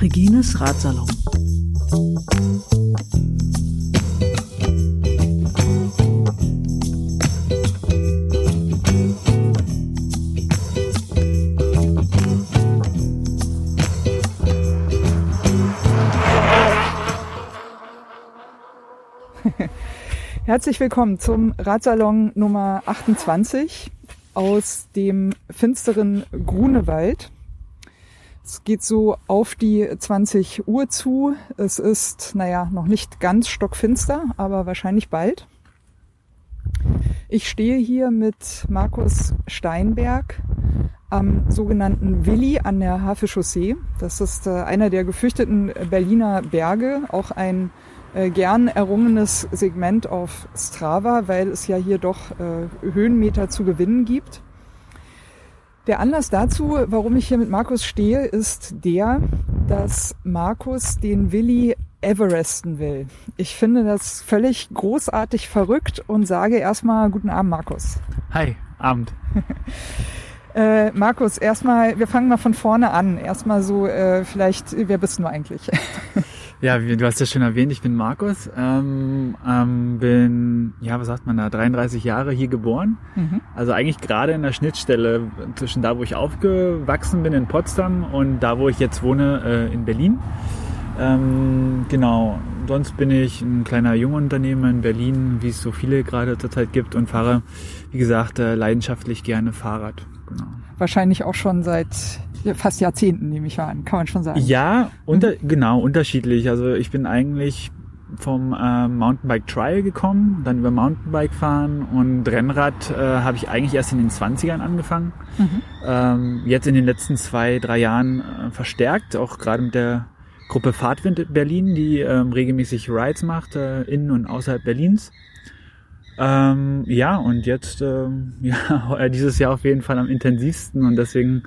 Regines Ratsalon. Herzlich willkommen zum Radsalon Nummer 28 aus dem finsteren Grunewald. Es geht so auf die 20 Uhr zu. Es ist, naja, noch nicht ganz stockfinster, aber wahrscheinlich bald. Ich stehe hier mit Markus Steinberg am sogenannten Willi an der Hafe Chaussee. Das ist äh, einer der gefürchteten Berliner Berge, auch ein gern errungenes Segment auf Strava, weil es ja hier doch äh, Höhenmeter zu gewinnen gibt. Der Anlass dazu, warum ich hier mit Markus stehe, ist der, dass Markus den Willi Everesten will. Ich finde das völlig großartig verrückt und sage erstmal guten Abend, Markus. Hi, Abend. äh, Markus, erstmal, wir fangen mal von vorne an. Erstmal so, äh, vielleicht, wer bist du eigentlich? Ja, du hast ja schon erwähnt, ich bin Markus, ähm, ähm, bin, ja, was sagt man da, 33 Jahre hier geboren. Mhm. Also eigentlich gerade in der Schnittstelle zwischen da, wo ich aufgewachsen bin in Potsdam und da, wo ich jetzt wohne äh, in Berlin. Ähm, genau, sonst bin ich ein kleiner Jungunternehmer in Berlin, wie es so viele gerade zurzeit gibt und fahre, wie gesagt, äh, leidenschaftlich gerne Fahrrad. Genau. Wahrscheinlich auch schon seit fast Jahrzehnten, nehme ich an, kann man schon sagen. Ja, unter, mhm. genau, unterschiedlich. Also ich bin eigentlich vom äh, Mountainbike Trial gekommen, dann über Mountainbike fahren und Rennrad äh, habe ich eigentlich erst in den 20ern angefangen. Mhm. Ähm, jetzt in den letzten zwei, drei Jahren äh, verstärkt, auch gerade mit der Gruppe Fahrtwind Berlin, die ähm, regelmäßig Rides macht, äh, in und außerhalb Berlins. Ähm, ja, und jetzt ähm, ja, dieses Jahr auf jeden Fall am intensivsten und deswegen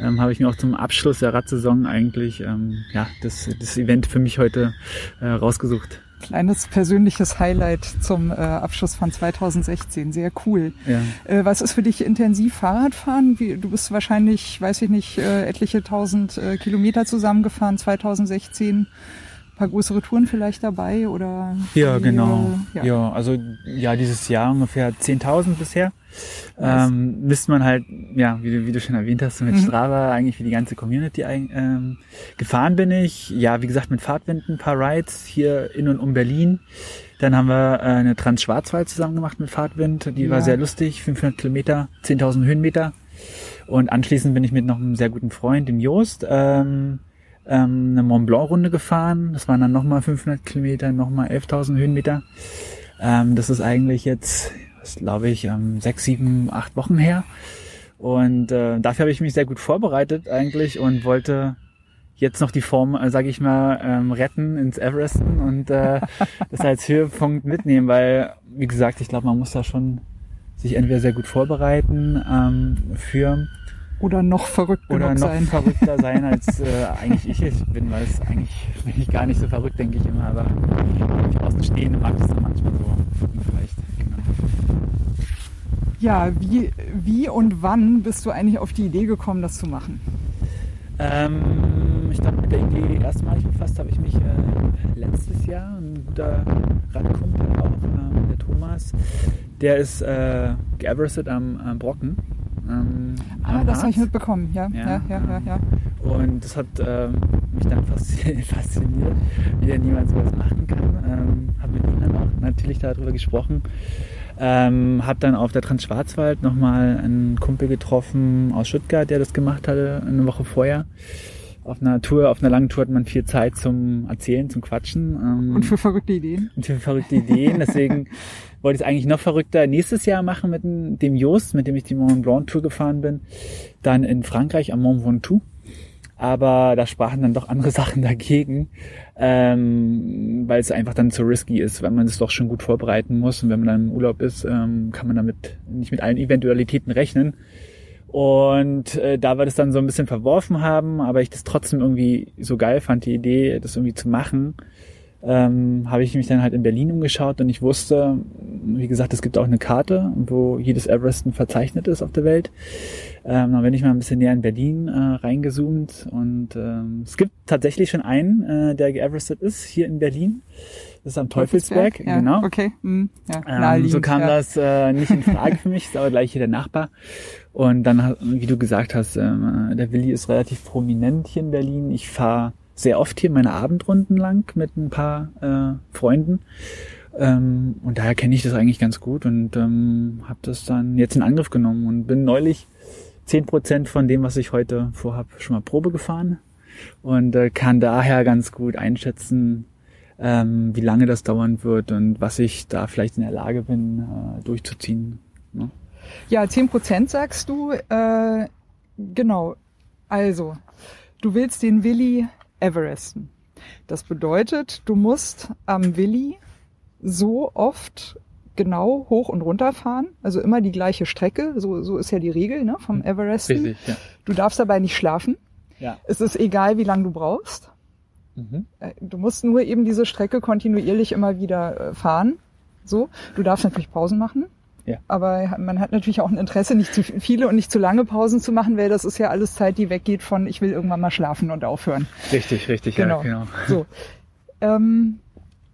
ähm, habe ich mir auch zum Abschluss der Radsaison eigentlich ähm, ja, das, das Event für mich heute äh, rausgesucht. Kleines persönliches Highlight zum äh, Abschluss von 2016. Sehr cool. Ja. Äh, was ist für dich intensiv Fahrradfahren? Wie, du bist wahrscheinlich, weiß ich nicht, äh, etliche tausend äh, Kilometer zusammengefahren 2016 paar größere Touren vielleicht dabei oder? Ja, genau. Ja. ja. also ja, dieses Jahr ungefähr 10.000 bisher. Ähm, müsste man halt, ja, wie du, wie du schon erwähnt hast, mit mhm. Strava eigentlich für die ganze Community ähm, gefahren bin ich. Ja, wie gesagt, mit Fahrtwinden ein paar Rides hier in und um Berlin. Dann haben wir äh, eine Trans-Schwarzwald zusammen gemacht mit Fahrtwind. Die ja. war sehr lustig, 500 Kilometer, 10.000 Höhenmeter. Und anschließend bin ich mit noch einem sehr guten Freund, dem Joost, ähm, ähm, eine Mont Blanc Runde gefahren. Das waren dann nochmal 500 Kilometer, nochmal 11.000 Höhenmeter. Ähm, das ist eigentlich jetzt, glaube ich, ähm, sechs, sieben, acht Wochen her. Und äh, dafür habe ich mich sehr gut vorbereitet eigentlich und wollte jetzt noch die Form, äh, sage ich mal, ähm, retten ins Everesten und äh, das als Höhepunkt mitnehmen, weil, wie gesagt, ich glaube, man muss da schon sich entweder sehr gut vorbereiten ähm, für oder noch verrückter Oder noch sein. verrückter sein, als äh, eigentlich ich bin, weil es eigentlich bin ich gar nicht so verrückt, denke ich immer, aber ich außenstehende mag das dann manchmal so vielleicht. Genau. Ja, wie, wie und wann bist du eigentlich auf die Idee gekommen, das zu machen? Ähm, ich glaube, mit der Idee erstmalig befasst habe ich mich äh, letztes Jahr. Ein guter Radkumpel auch, äh, der Thomas, der ist äh, geeverestet am, am Brocken ähm, ah, das habe ich mitbekommen, ja. Ja, ja, ja, ja. Und das hat ähm, mich dann fasziniert, wie der niemand sowas machen kann. Ähm, habe mit ihm dann auch natürlich darüber gesprochen. Ähm, habe dann auf der Transschwarzwald nochmal einen Kumpel getroffen aus Stuttgart, der das gemacht hatte, eine Woche vorher auf einer Tour, auf einer langen Tour hat man viel Zeit zum Erzählen, zum Quatschen. Ähm, und für verrückte Ideen. Und für verrückte Ideen. Deswegen wollte ich es eigentlich noch verrückter nächstes Jahr machen mit dem Jost, mit dem ich die Mont Blanc Tour gefahren bin. Dann in Frankreich am Mont Ventoux. Aber da sprachen dann doch andere Sachen dagegen, ähm, weil es einfach dann zu risky ist, weil man es doch schon gut vorbereiten muss. Und wenn man dann im Urlaub ist, ähm, kann man damit nicht mit allen Eventualitäten rechnen. Und äh, da wir das dann so ein bisschen verworfen haben, aber ich das trotzdem irgendwie so geil fand, die Idee, das irgendwie zu machen, ähm, habe ich mich dann halt in Berlin umgeschaut und ich wusste, wie gesagt, es gibt auch eine Karte, wo jedes Everesten verzeichnet ist auf der Welt. Ähm, dann bin ich mal ein bisschen näher in Berlin äh, reingezoomt und ähm, es gibt tatsächlich schon einen, äh, der geeverestet ist, hier in Berlin. Das ist am Teufelsberg, Teufelsberg ja, genau. Okay. Hm, ja, ähm, so kam ja. das äh, nicht in Frage für mich, ist aber gleich hier der Nachbar. Und dann, wie du gesagt hast, ähm, der Willi ist relativ prominent hier in Berlin. Ich fahre sehr oft hier meine Abendrunden lang mit ein paar äh, Freunden. Ähm, und daher kenne ich das eigentlich ganz gut und ähm, habe das dann jetzt in Angriff genommen und bin neulich zehn Prozent von dem, was ich heute vorhab, schon mal Probe gefahren und äh, kann daher ganz gut einschätzen, ähm, wie lange das dauern wird und was ich da vielleicht in der Lage bin, äh, durchzuziehen. Ne? Ja, zehn Prozent sagst du. Äh, genau. Also, du willst den Willi Everesten. Das bedeutet, du musst am Willi so oft genau hoch und runter fahren, also immer die gleiche Strecke, so, so ist ja die Regel ne, vom Everesten. Richtig, ja. Du darfst dabei nicht schlafen. Ja. Es ist egal, wie lange du brauchst. Mhm. Äh, Du musst nur eben diese Strecke kontinuierlich immer wieder äh, fahren. So, du darfst natürlich Pausen machen. Ja. Aber man hat natürlich auch ein Interesse, nicht zu viele und nicht zu lange Pausen zu machen, weil das ist ja alles Zeit, die weggeht von ich will irgendwann mal schlafen und aufhören. Richtig, richtig, Genau. ja, genau. So. Ähm,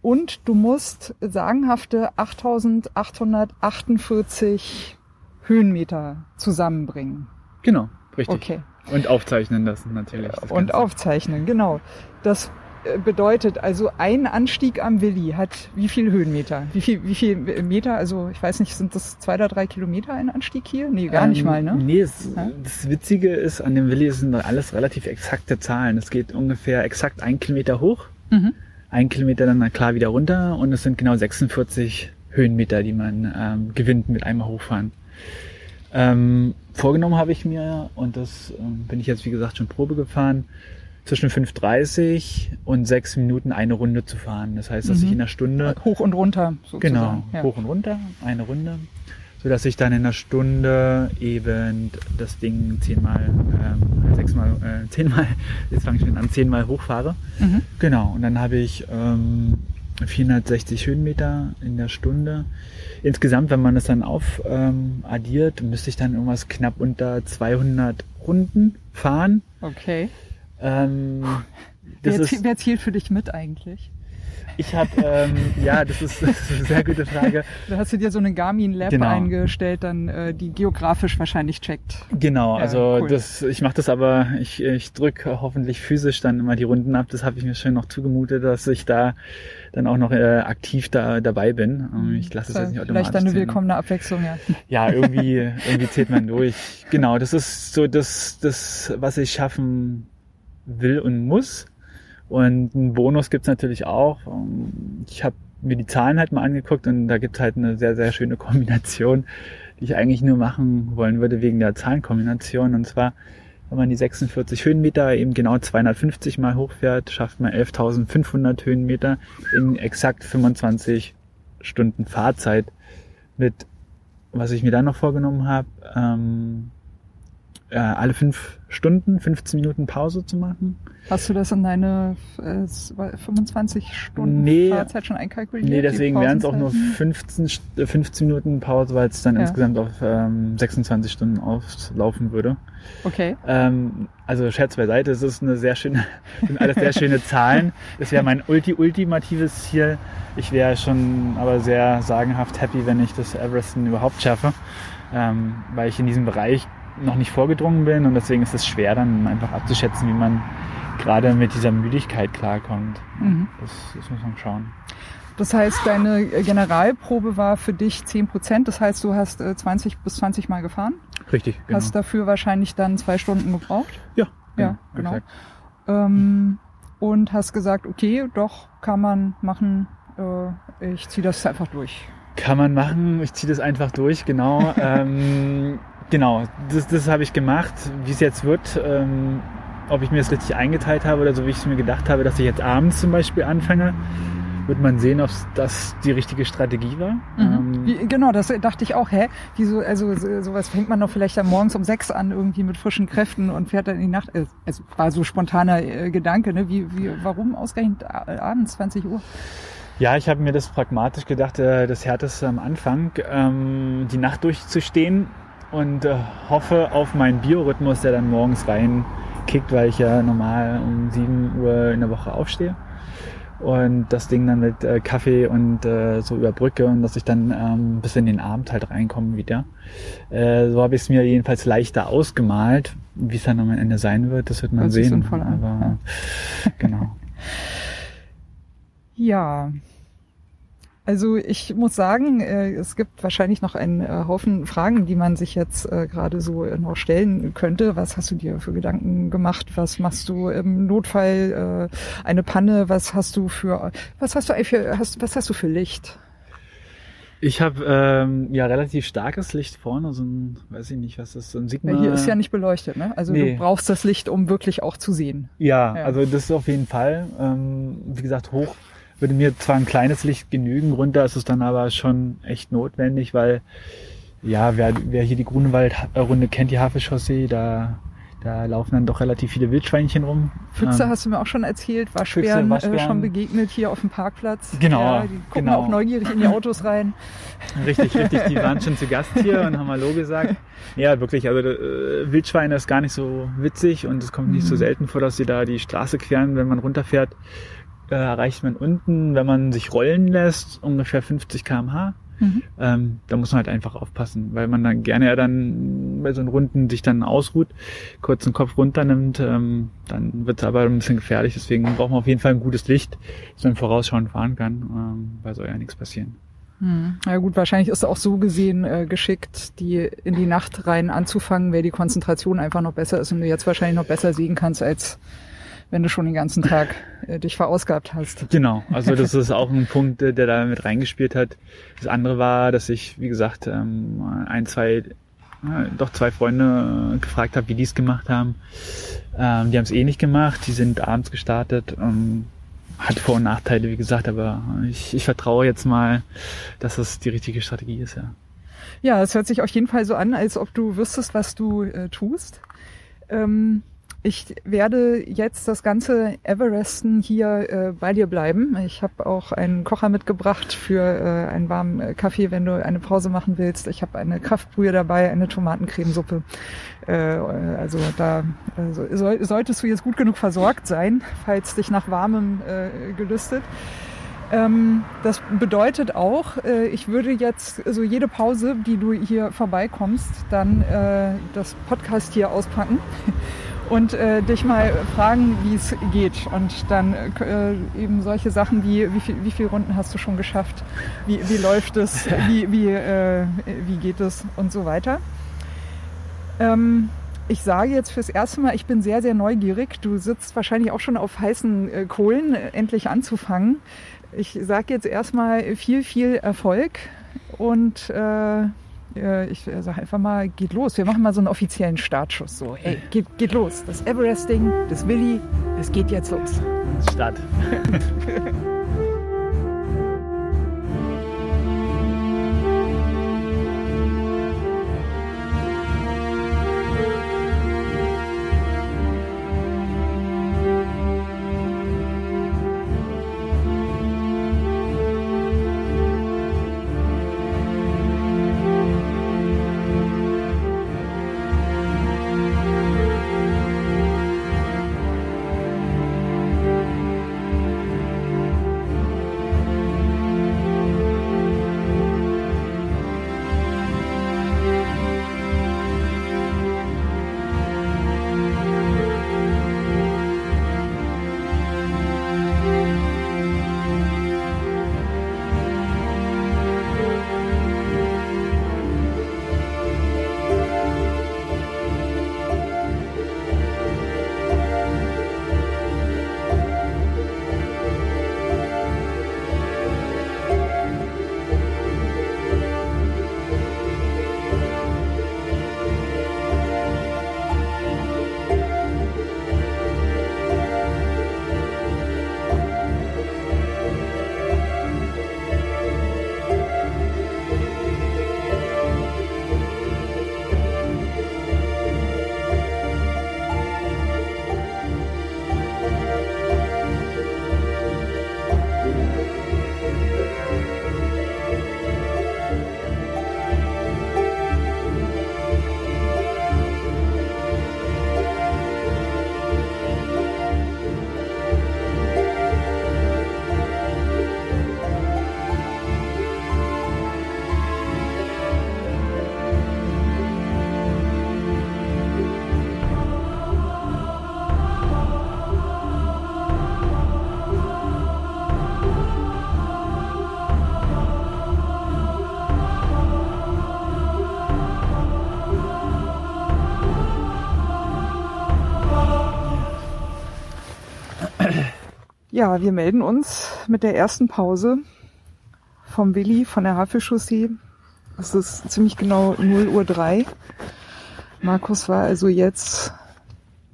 und du musst sagenhafte 8848 Höhenmeter zusammenbringen. Genau, richtig. Okay. Und aufzeichnen lassen natürlich. Und aufzeichnen, genau. Das äh, bedeutet also ein Anstieg am Willi hat wie viel Höhenmeter? Wie viel, wie viel Meter? Also ich weiß nicht, sind das zwei oder drei Kilometer ein Anstieg hier? Nee, gar nicht Ähm, mal, ne? Nee, es, Ja? das Witzige ist, an dem Willi sind alles relativ exakte Zahlen. Es geht ungefähr exakt ein Kilometer hoch, Mhm. Ein Kilometer dann klar wieder runter und es sind genau 46 Höhenmeter, die man ähm, gewinnt mit einmal hochfahren. Ähm, vorgenommen habe ich mir, und das ähm, bin ich jetzt wie gesagt schon Probe gefahren, zwischen 5,30 und 6 Minuten eine Runde zu fahren. Das heißt, dass Mhm. ich in einer Stunde Hoch und runter sozusagen. Genau, Ja. hoch und runter, eine Runde, so dass ich dann in einer Stunde eben das Ding zehnmal, ähm, sechsmal, äh, zehnmal, jetzt fange ich schon an, zehnmal hochfahre. Mhm. Genau, und dann habe ich ähm, 460 Höhenmeter in der Stunde. Insgesamt, wenn man das dann auf ähm, addiert, müsste ich dann irgendwas knapp unter 200 Runden fahren. Okay. Ähm, Wer, ist, wer zielt für dich mit eigentlich? Ich habe, ähm, ja, das ist, das ist eine sehr gute Frage. Da hast du dir so eine Garmin-Lab Genau. eingestellt, dann äh, die geografisch wahrscheinlich checkt. Genau, Ja, also cool. das, ich mache das aber, ich, ich drücke hoffentlich physisch dann immer die Runden ab. Das habe ich mir schön noch zugemutet, dass ich da dann auch noch äh, aktiv da dabei bin. Ähm, Ich lasse es jetzt nicht automatisch. Vielleicht eine zählen. willkommene Abwechslung, ja. Ja, irgendwie, irgendwie zählt man durch. Genau, das ist so das, das, was ich schaffen will und muss. Und einen Bonus gibt's natürlich auch. Ähm, Ich habe mir die Zahlen halt mal angeguckt und da gibt's halt eine sehr, sehr schöne Kombination, die ich eigentlich nur machen wollen würde wegen der Zahlenkombination. Und zwar, wenn man die 46 Höhenmeter eben genau 250 mal hochfährt, schafft man 11.500 Höhenmeter in exakt 25 Stunden Fahrzeit mit was ich mir dann noch vorgenommen habe, ähm, äh, alle fünf Stunden 15 Minuten Pause zu machen. Hast du das in deine äh, 25 Stunden Nee. Fahrzeit schon einkalkuliert? Nee, deswegen wären es auch nur Pausenzeiten? 15, St- äh, 15 Minuten Pause, weil es dann Ja. insgesamt auf ähm, 26 Stunden auslaufen würde. Okay. Ähm, also Scherz beiseite, es ist eine sehr schöne, sind alles sehr schöne Zahlen. Das wäre mein ulti ultimatives Ziel. Ich wäre schon aber sehr sagenhaft happy, wenn ich das Everesten überhaupt schaffe, ähm, weil ich in diesem Bereich noch nicht vorgedrungen bin und deswegen ist es schwer dann einfach abzuschätzen, wie man gerade mit dieser Müdigkeit klarkommt. Mhm. Das, das muss man schauen. Das heißt, deine äh, Generalprobe war für dich 10 Prozent. Das heißt, du hast äh, 20 bis 20 Mal gefahren. Richtig, genau. Hast dafür wahrscheinlich dann zwei Stunden gebraucht. ja, Ja, genau. exakt. Ähm, und hast gesagt, okay, doch, kann man machen. Äh, ich ziehe das einfach durch. Kann man machen, ich ziehe das einfach durch, genau. ähm, genau, das, das habe ich gemacht. Wie es jetzt wird, ähm, ob ich mir das richtig eingeteilt habe oder so, wie ich es mir gedacht habe, dass ich jetzt abends zum Beispiel anfange, wird man sehen, ob das die richtige Strategie war. Ähm, Wie, genau, das dachte ich auch, hä? Wieso, also so- sowas fängt man doch vielleicht dann morgens um sechs an, irgendwie mit frischen Kräften und fährt dann in die Nacht. äh, Also war so spontaner äh, Gedanke, ne? Wie, wie, warum ausgerechnet a- abends 20 Uhr? Ja, ich habe mir das pragmatisch gedacht, äh, das Härteste am Anfang, ähm, die Nacht durchzustehen und äh, hoffe auf meinen Biorhythmus, der dann morgens reinkickt, weil ich ja normal um 7 Uhr in der Woche aufstehe und das Ding dann mit äh, Kaffee und äh, so überbrücke und dass ich dann ähm, bis in den Abend halt reinkomme wieder. Äh, so habe ich es mir jedenfalls leichter ausgemalt. Wie es dann am Ende sein wird, das wird man Hört sehen. Aber genau. Ja, also ich muss sagen, äh, es gibt wahrscheinlich noch einen äh, Haufen Fragen, die man sich jetzt äh, gerade so noch stellen könnte. Was hast du dir für Gedanken gemacht? Was machst du im Notfall? Eine Panne? Was hast du für was hast du für hast, was hast du für Licht? Ich habe ähm, ja relativ starkes Licht vorne, so ein, weiß ich nicht, was das ist, so ein Signal. Ja, hier ist ja nicht beleuchtet, ne? Also nee. du brauchst das Licht, um wirklich auch zu sehen. Ja, ja. also das ist auf jeden Fall. Ähm, wie gesagt, hoch würde mir zwar ein kleines Licht genügen, runter ist es dann aber schon echt notwendig, weil ja, wer, wer hier die Grunewaldrunde kennt, die Havelchaussee, da, da laufen dann doch relativ viele Wildschweinchen rum. Füchse ähm, hast du mir auch schon erzählt, Waschbären, Füchse, Waschbären. Äh, schon begegnet hier auf dem Parkplatz. Genau. Ja, die gucken genau. auch neugierig in die Autos rein. Richtig, richtig, die waren schon zu Gast hier und haben Hallo gesagt. Ja, wirklich, also äh, Wildschweine ist gar nicht so witzig und es kommt nicht mhm. so selten vor, dass sie da die Straße queren, wenn man runterfährt äh, erreicht man unten, wenn man sich rollen lässt, ungefähr 50 km/h. Mhm. Ähm, da muss man halt einfach aufpassen, weil man dann gerne ja dann bei so einen Runden sich dann ausruht, kurz den Kopf runternimmt, ähm, dann wird es aber ein bisschen gefährlich. Deswegen braucht man auf jeden Fall ein gutes Licht, dass man vorausschauend fahren kann, ähm, weil soll ja nichts passieren. Hm. Ja gut, wahrscheinlich ist es auch so gesehen äh, geschickt, die in die Nacht rein anzufangen, weil die Konzentration einfach noch besser ist und du jetzt wahrscheinlich noch besser sehen kannst als wenn du schon den ganzen Tag äh, dich verausgabt hast. Genau, also das ist auch ein Punkt, der da mit reingespielt hat. Das andere war, dass ich, wie gesagt, ähm, ein, zwei, äh, doch zwei Freunde äh, gefragt habe, wie die es gemacht haben. Ähm, die haben es eh nicht gemacht, die sind abends gestartet. Ähm, hat Vor- und Nachteile, wie gesagt, aber ich, ich vertraue jetzt mal, dass es die richtige Strategie ist, ja. Ja, es hört sich auf jeden Fall so an, als ob du wüsstest, was du äh, tust. Ähm, ich werde jetzt das ganze Everesten hier äh, bei dir bleiben. Ich habe auch einen Kocher mitgebracht für äh, einen warmen Kaffee, wenn du eine Pause machen willst. Ich habe eine Kraftbrühe dabei, eine Tomatencremesuppe. Äh, also da also soll, solltest du jetzt gut genug versorgt sein, falls dich nach warmem äh, gelüstet. Ähm, das bedeutet auch, äh, ich würde jetzt so jede Pause, die du hier vorbeikommst, dann äh, das Podcast hier auspacken und äh, dich mal fragen, wie es geht. Und dann äh, eben solche Sachen wie, wie, viel, wie viele Runden hast du schon geschafft? Wie, wie läuft es? Wie, wie, äh, wie geht es? Und so weiter. Ähm, ich sage jetzt fürs erste Mal, ich bin sehr, sehr neugierig. Du sitzt wahrscheinlich auch schon auf heißen äh, Kohlen, endlich anzufangen. Ich sage jetzt erstmal viel, viel Erfolg und äh, äh, ich äh, sage einfach mal, geht los. Wir machen mal so einen offiziellen Startschuss. So, hey, geht, geht los. Das Everesting, das Willi, es geht jetzt los. Start. Ja, wir melden uns mit der ersten Pause vom Willi von der Havelchaussee. Es ist ziemlich genau 0 Uhr 3. Markus war also jetzt,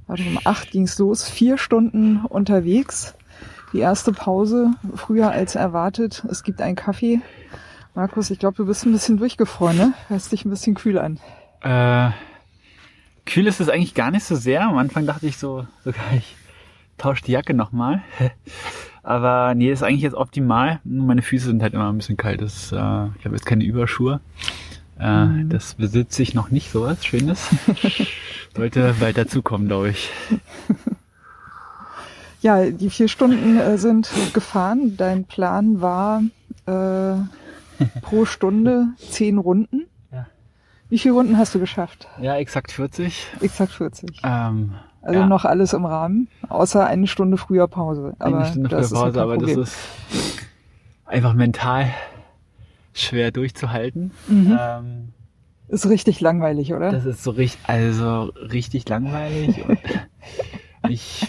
warte, um 8 ging's los, vier Stunden unterwegs. Die erste Pause, früher als erwartet. Es gibt einen Kaffee. Markus, ich glaube, du bist ein bisschen durchgefroren, ne? Hörst dich ein bisschen kühl an. Äh, kühl ist es eigentlich gar nicht so sehr. Am Anfang dachte ich so, sogar ich tausche die Jacke nochmal. Aber nee, ist eigentlich jetzt optimal. Meine Füße sind halt immer ein bisschen kalt. Das, äh, ich habe jetzt keine Überschuhe. Äh, mhm. Das besitze ich noch nicht, sowas Schönes. Sollte bald dazukommen, glaube ich. Ja, die vier Stunden äh, sind gefahren. Dein Plan war äh, pro Stunde zehn Runden. Ja. Wie viele Runden hast du geschafft? Ja, exakt 40. Exakt 40. Ähm, also ja. noch alles im Rahmen, außer eine Stunde früher Pause. Aber eine Stunde früher Pause, aber Problem. das ist einfach mental schwer durchzuhalten. Mhm. Ähm, ist richtig langweilig, oder? Das ist so richtig, also richtig langweilig. und ich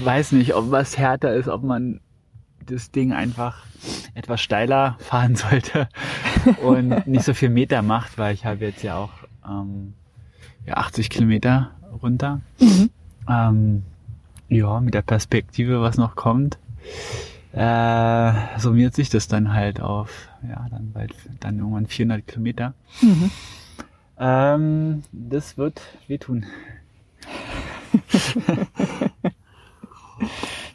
weiß nicht, ob was härter ist, ob man das Ding einfach etwas steiler fahren sollte und nicht so viel Meter macht, weil ich habe jetzt ja auch ähm, ja, 80 Kilometer runter. Mhm. Ähm, ja, mit der Perspektive, was noch kommt, äh, summiert sich das dann halt auf, ja, dann bald, dann irgendwann 400 Kilometer. Mhm. Ähm, das wird wehtun.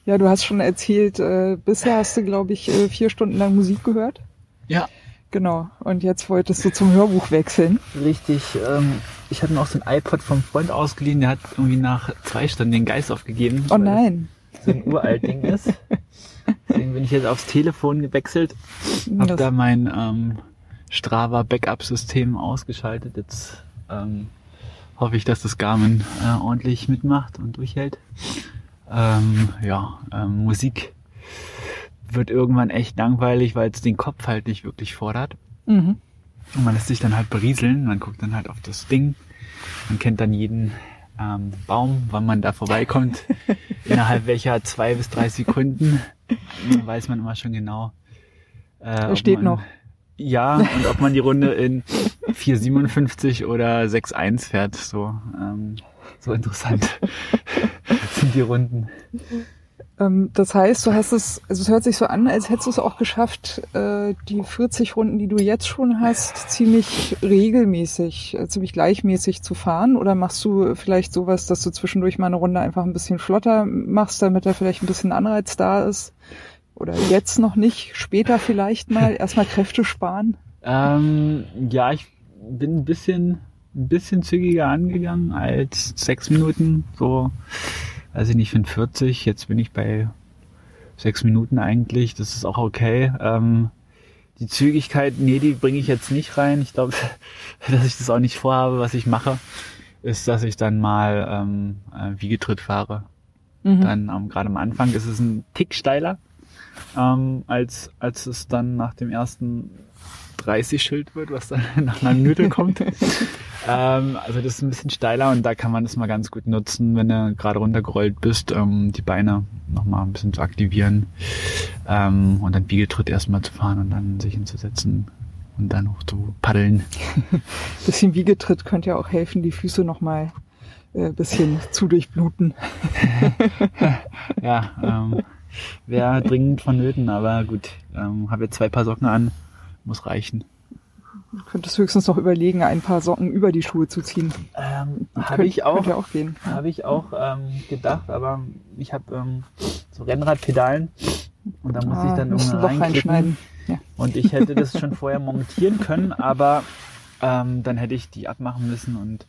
ja, du hast schon erzählt, äh, bisher hast du, glaube ich, äh, vier Stunden lang Musik gehört. Ja. Genau. Und jetzt wolltest du zum Hörbuch wechseln. Richtig. Ähm, ich hatte noch so ein iPod vom Freund ausgeliehen, der hat irgendwie nach zwei Stunden den Geist aufgegeben. Oh nein. So ein uralt Ding ist. Deswegen bin ich jetzt aufs Telefon gewechselt. Hab das da mein ähm, Strava Backup-System ausgeschaltet. Jetzt ähm, hoffe ich, dass das Garmin äh, ordentlich mitmacht und durchhält. Ähm, ja, ähm, Musik wird irgendwann echt langweilig, weil es den Kopf halt nicht wirklich fordert. Mhm. Und man lässt sich dann halt berieseln, man guckt dann halt auf das Ding, man kennt dann jeden ähm, Baum, wann man da vorbeikommt, innerhalb welcher zwei bis drei Sekunden, dann weiß man immer schon genau. Äh, steht man, noch. Ja, und ob man die Runde in 4,57 oder 6,1 fährt, so, ähm, so interessant sind die Runden. Ähm, das heißt, du hast es, also es hört sich so an, als hättest du es auch geschafft, äh, die 40 Runden, die du jetzt schon hast, ziemlich regelmäßig, äh, ziemlich gleichmäßig zu fahren? Oder machst du vielleicht sowas, dass du zwischendurch mal eine Runde einfach ein bisschen flotter machst, damit da vielleicht ein bisschen Anreiz da ist? Oder jetzt noch nicht, später vielleicht mal, erstmal Kräfte sparen? Ähm, ja, ich bin ein bisschen, ein bisschen zügiger angegangen als sechs Minuten, so weiß ich nicht, 45. Jetzt bin ich bei sechs Minuten eigentlich. Das ist auch okay. Ähm, die Zügigkeit, nee, die bringe ich jetzt nicht rein. Ich glaube, dass ich das auch nicht vorhabe. Was ich mache, ist, dass ich dann mal ähm, äh, Wiegetritt fahre. Mhm. Dann ähm, gerade am Anfang ist es ein Tick steiler, ähm, als, als es dann nach dem ersten 30 Schild wird, was dann nach einer Minute kommt. ähm, also das ist ein bisschen steiler und da kann man das mal ganz gut nutzen, wenn du gerade runtergerollt bist, ähm, die Beine nochmal ein bisschen zu aktivieren ähm, und dann Biegetritt erstmal zu fahren und dann sich hinzusetzen und dann hoch zu paddeln. bisschen Wiegetritt könnte ja auch helfen, die Füße nochmal äh, bisschen zu durchbluten. ja, ähm, wäre dringend vonnöten, aber gut, ähm, habe jetzt zwei Paar Socken an, muss reichen. Du könntest höchstens noch überlegen, ein paar Socken über die Schuhe zu ziehen. Ähm, habe ich auch, auch gehen. Habe ich auch ähm, gedacht, aber ich habe ähm, so Rennradpedalen und da muss ah, ich dann irgendwann reinschneiden. Ja. Und ich hätte das schon vorher montieren können, aber ähm, dann hätte ich die abmachen müssen und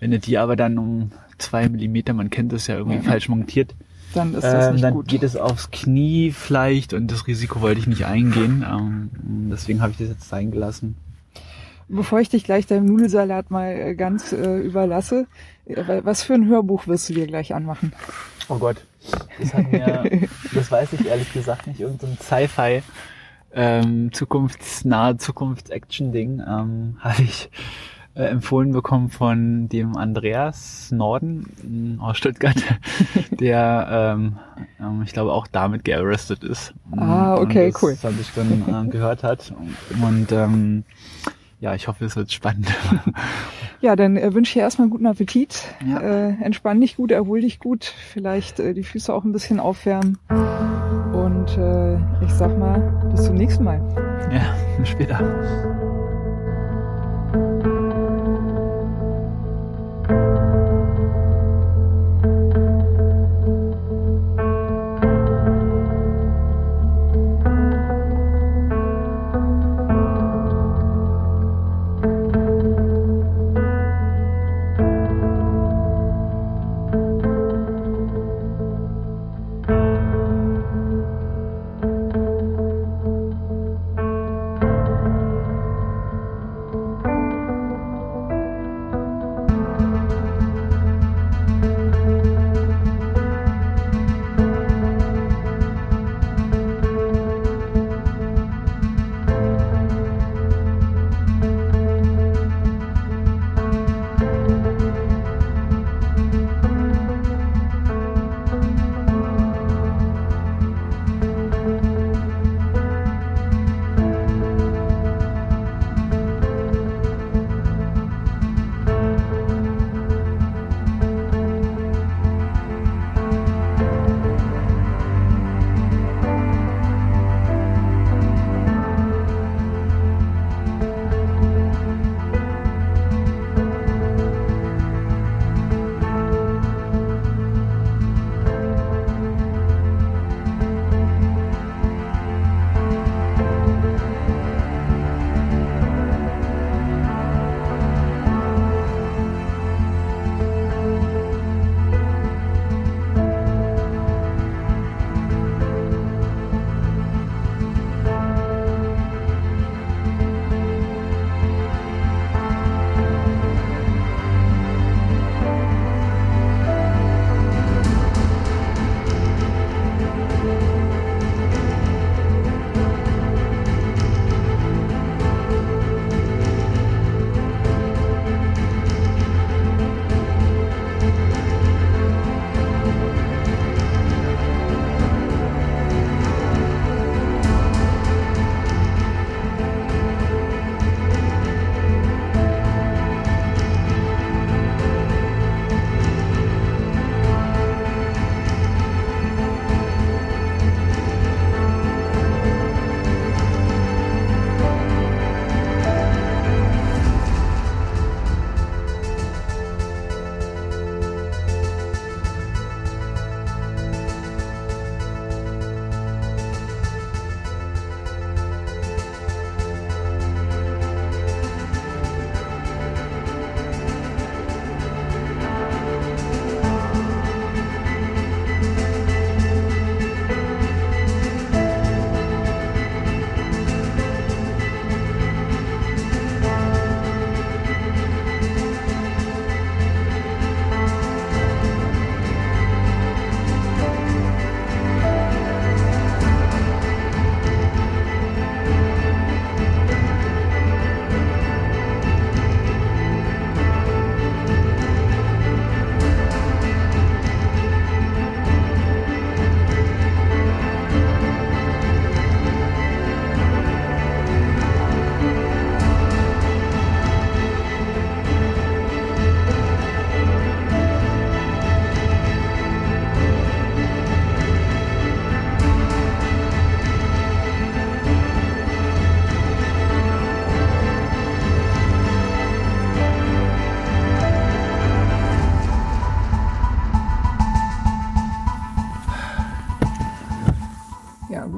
wenn du die aber dann um zwei Millimeter, man kennt das ja irgendwie ja. falsch montiert, dann ist das ähm, nicht dann gut. geht es aufs Knie vielleicht und das Risiko wollte ich nicht eingehen. Ähm, deswegen habe ich das jetzt sein gelassen. Bevor ich dich gleich deinem Nudelsalat mal äh, ganz äh, überlasse, äh, was für ein Hörbuch wirst du dir gleich anmachen? Oh Gott, das hat mir, das weiß ich ehrlich gesagt nicht, irgendein so Sci-Fi ähm, zukunftsnahe Zukunfts-Action-Ding ähm, habe ich äh, empfohlen bekommen von dem Andreas Norden aus Stuttgart, der, ähm, ähm, ich glaube, auch damit gearrestet ist. Ah, okay, das, cool. Das habe ich dann äh, gehört hat. Und ähm, ja, ich hoffe, es wird spannend. Ja, dann äh, wünsche ich dir erstmal guten Appetit. Ja. Äh, entspann dich gut, erhol dich gut. Vielleicht äh, die Füße auch ein bisschen aufwärmen. Und äh, ich sag mal, bis zum nächsten Mal. Ja, bis später.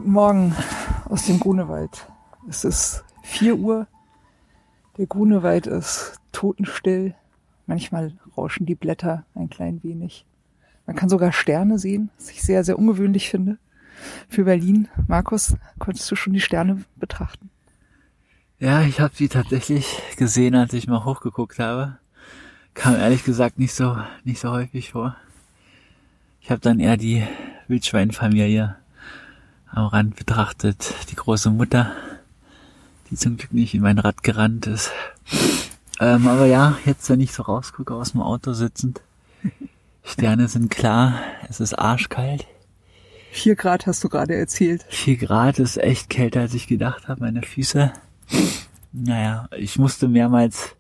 Morgen aus dem Grunewald. Es ist 4 Uhr. Der Grunewald ist totenstill. Manchmal rauschen die Blätter ein klein wenig. Man kann sogar Sterne sehen, was ich sehr, sehr ungewöhnlich finde. Für Berlin. Markus, konntest du schon die Sterne betrachten? Ja, ich habe sie tatsächlich gesehen, als ich mal hochgeguckt habe. Kam ehrlich gesagt nicht so, nicht so häufig vor. Ich habe dann eher die Wildschweinfamilie am Rand betrachtet, die große Mutter, die zum Glück nicht in mein Rad gerannt ist. Ähm, aber ja, jetzt, wenn ich so rausgucke aus dem Auto sitzend, Sterne sind klar, es ist arschkalt. Vier Grad hast du gerade erzählt. Vier Grad ist echt kälter, als ich gedacht habe. Meine Füße. Naja, ich musste mehrmals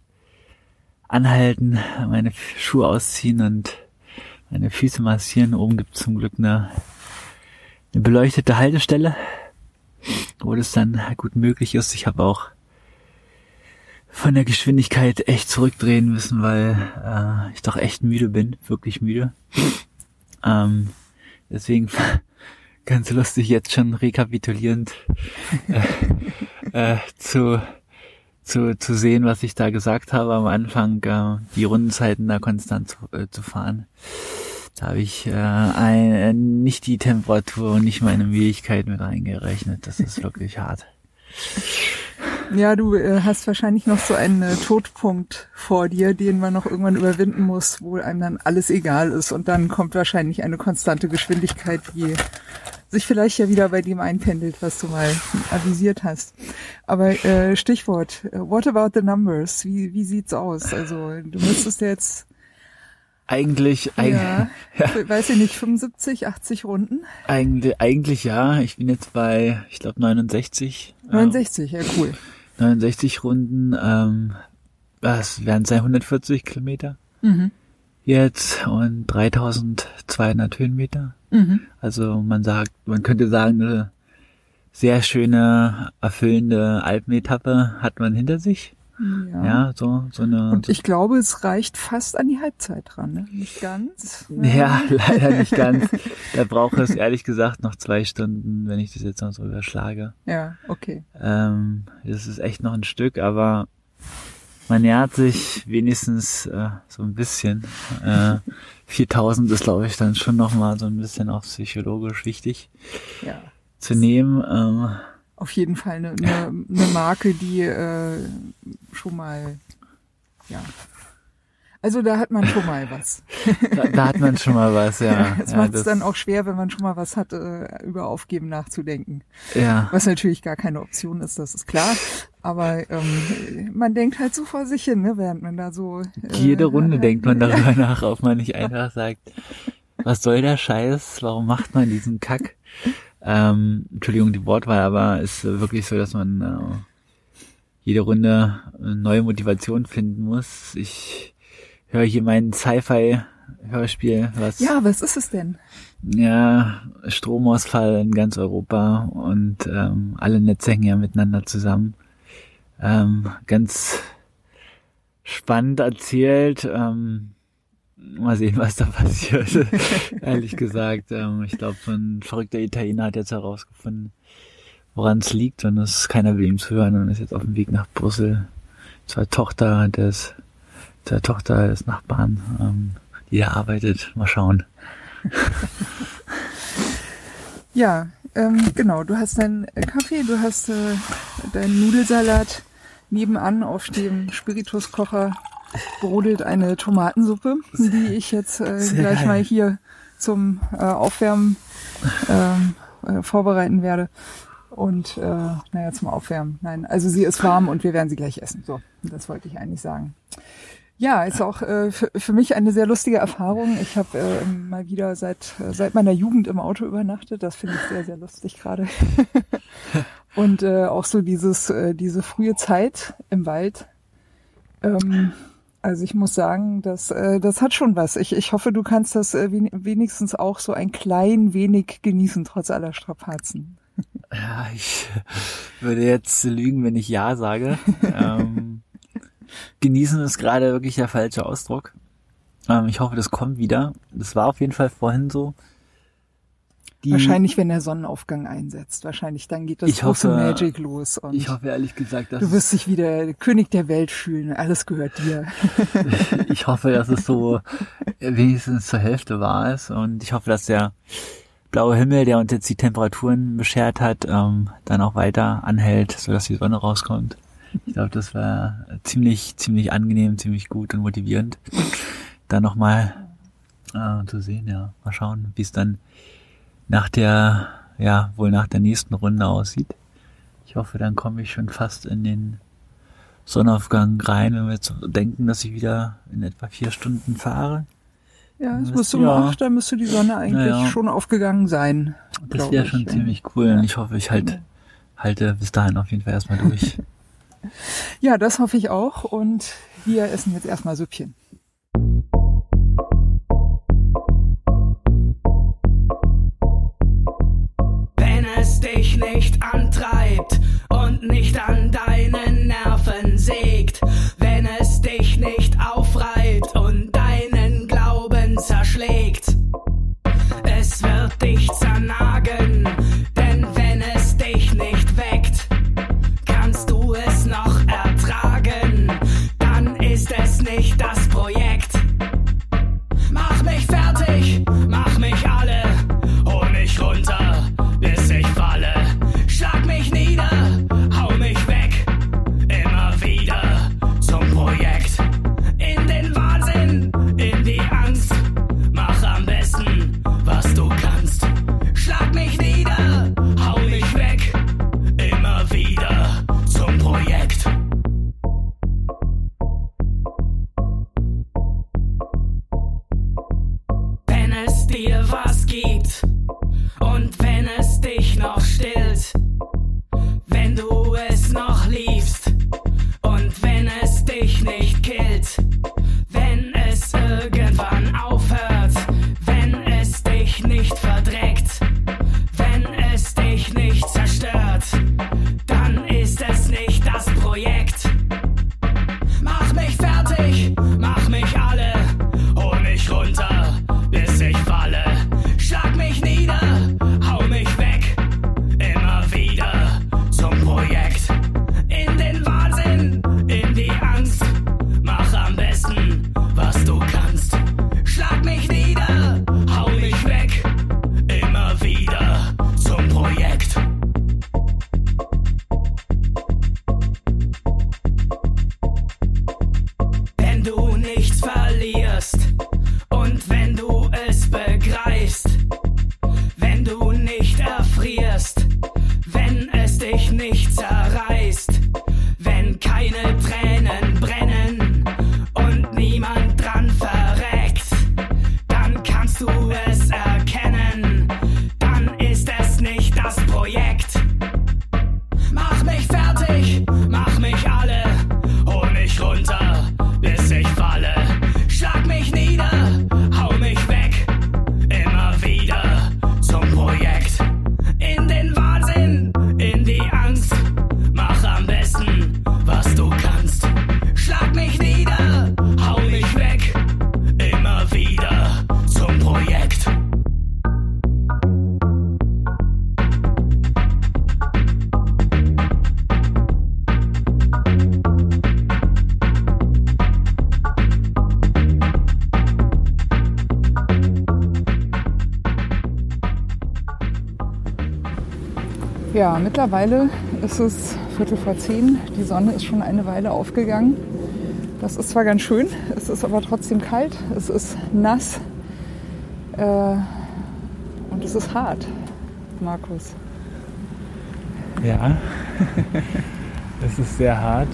anhalten, meine Schuhe ausziehen und meine Füße massieren. Oben gibt es zum Glück eine, eine beleuchtete Haltestelle, wo das dann gut möglich ist. Ich habe auch von der Geschwindigkeit echt zurückdrehen müssen, weil äh, ich doch echt müde bin, wirklich müde. Ähm, deswegen ganz lustig jetzt schon rekapitulierend äh, äh, zu, zu, zu sehen, was ich da gesagt habe am Anfang, äh, die Rundenzeiten da konstant zu, äh, zu fahren. Da habe ich äh, ein, äh, nicht die Temperatur und nicht meine Müdigkeit mit eingerechnet. Das ist wirklich hart. Ja, du äh, hast wahrscheinlich noch so einen äh, Todpunkt vor dir, den man noch irgendwann überwinden muss, wo einem dann alles egal ist. Und dann kommt wahrscheinlich eine konstante Geschwindigkeit, die sich vielleicht ja wieder bei dem einpendelt, was du mal avisiert hast. Aber äh, Stichwort, äh, what about the numbers? Wie, wie sieht's aus? Also du müsstest jetzt eigentlich, ja, ja. weiß ich nicht, 75, 80 Runden? Eigentlich, eigentlich ja. Ich bin jetzt bei, ich glaube 69. 69, ja cool. 69 Runden, ähm, was werden sein 140 Kilometer mhm. jetzt und 3200 Höhenmeter. Mhm. Also man sagt, man könnte sagen, eine sehr schöne, erfüllende Alpenetappe hat man hinter sich. Ja. ja, so, so eine. Und ich glaube, es reicht fast an die Halbzeit dran, ne? Nicht ganz. Ja, ja leider nicht ganz. Da braucht es ehrlich gesagt noch zwei Stunden, wenn ich das jetzt noch so überschlage. Ja, okay. Ähm, das ist echt noch ein Stück, aber man nähert sich wenigstens äh, so ein bisschen. Äh, 4000 ist, glaube ich, dann schon nochmal so ein bisschen auch psychologisch wichtig ja. zu nehmen. Ähm, auf jeden Fall eine, eine, eine Marke, die äh, schon mal, ja. Also da hat man schon mal was. Da, da hat man schon mal was, ja. Es ja, macht es dann auch schwer, wenn man schon mal was hat, äh, über Aufgeben nachzudenken. Ja. Was natürlich gar keine Option ist, das ist klar. Aber ähm, man denkt halt so vor sich hin, ne, während man da so. Äh, Jede Runde äh, denkt man darüber nach, ob man nicht einfach sagt, was soll der Scheiß? Warum macht man diesen Kack? Ähm, Entschuldigung, die Wortwahl, aber ist wirklich so, dass man äh, jede Runde eine neue Motivation finden muss. Ich höre hier mein Sci-Fi-Hörspiel, was. Ja, was ist es denn? Ja, Stromausfall in ganz Europa und ähm, alle Netze hängen ja miteinander zusammen. Ähm, ganz spannend erzählt. Ähm, Mal sehen, was da passiert. Ehrlich gesagt, ähm, ich glaube, so ein verrückter Italiener hat jetzt herausgefunden, woran es liegt und es ist keiner will ihm zuhören und ist jetzt auf dem Weg nach Brüssel. Zwei Tochter des, zwei Tochter des Nachbarn, ähm, die da arbeitet. Mal schauen. ja, ähm, genau. Du hast deinen Kaffee, du hast äh, deinen Nudelsalat nebenan auf dem Spirituskocher brodelt eine Tomatensuppe, die ich jetzt äh, gleich mal hier zum äh, Aufwärmen ähm, äh, vorbereiten werde. Und äh, naja, zum Aufwärmen. Nein, also sie ist warm und wir werden sie gleich essen. So, das wollte ich eigentlich sagen. Ja, ist auch äh, für, für mich eine sehr lustige Erfahrung. Ich habe äh, mal wieder seit äh, seit meiner Jugend im Auto übernachtet. Das finde ich sehr sehr lustig gerade. und äh, auch so dieses äh, diese frühe Zeit im Wald. Ähm, also ich muss sagen, das, äh, das hat schon was. Ich, ich hoffe, du kannst das äh, wenigstens auch so ein klein wenig genießen, trotz aller Strapazen. Ja, ich würde jetzt lügen, wenn ich Ja sage. ähm, genießen ist gerade wirklich der falsche Ausdruck. Ähm, ich hoffe, das kommt wieder. Das war auf jeden Fall vorhin so. Die, Wahrscheinlich, wenn der Sonnenaufgang einsetzt. Wahrscheinlich dann geht das große hoffe, Magic los. Und ich hoffe ehrlich gesagt, dass du wirst dich wieder König der Welt fühlen. Alles gehört dir. ich hoffe, dass es so wenigstens zur Hälfte wahr ist und ich hoffe, dass der blaue Himmel, der uns jetzt die Temperaturen beschert hat, ähm, dann auch weiter anhält, sodass die Sonne rauskommt. Ich glaube, das war ziemlich, ziemlich angenehm, ziemlich gut und motivierend, da nochmal äh, zu sehen. Ja, mal schauen, wie es dann nach der, ja, wohl nach der nächsten Runde aussieht. Ich hoffe, dann komme ich schon fast in den Sonnenaufgang rein, wenn wir jetzt denken, dass ich wieder in etwa vier Stunden fahre. Ja, es müsste um ja. acht, dann müsste die Sonne eigentlich ja. schon aufgegangen sein. Das wäre schon ziemlich cool und ich hoffe, ich halt, halte bis dahin auf jeden Fall erstmal durch. ja, das hoffe ich auch und wir essen jetzt erstmal Süppchen. Nicht antreibt und nicht an deinen mittlerweile ist es Viertel vor zehn. Die Sonne ist schon eine Weile aufgegangen. Das ist zwar ganz schön, es ist aber trotzdem kalt, es ist nass äh, und es ist hart, Markus. Ja, es ist sehr hart.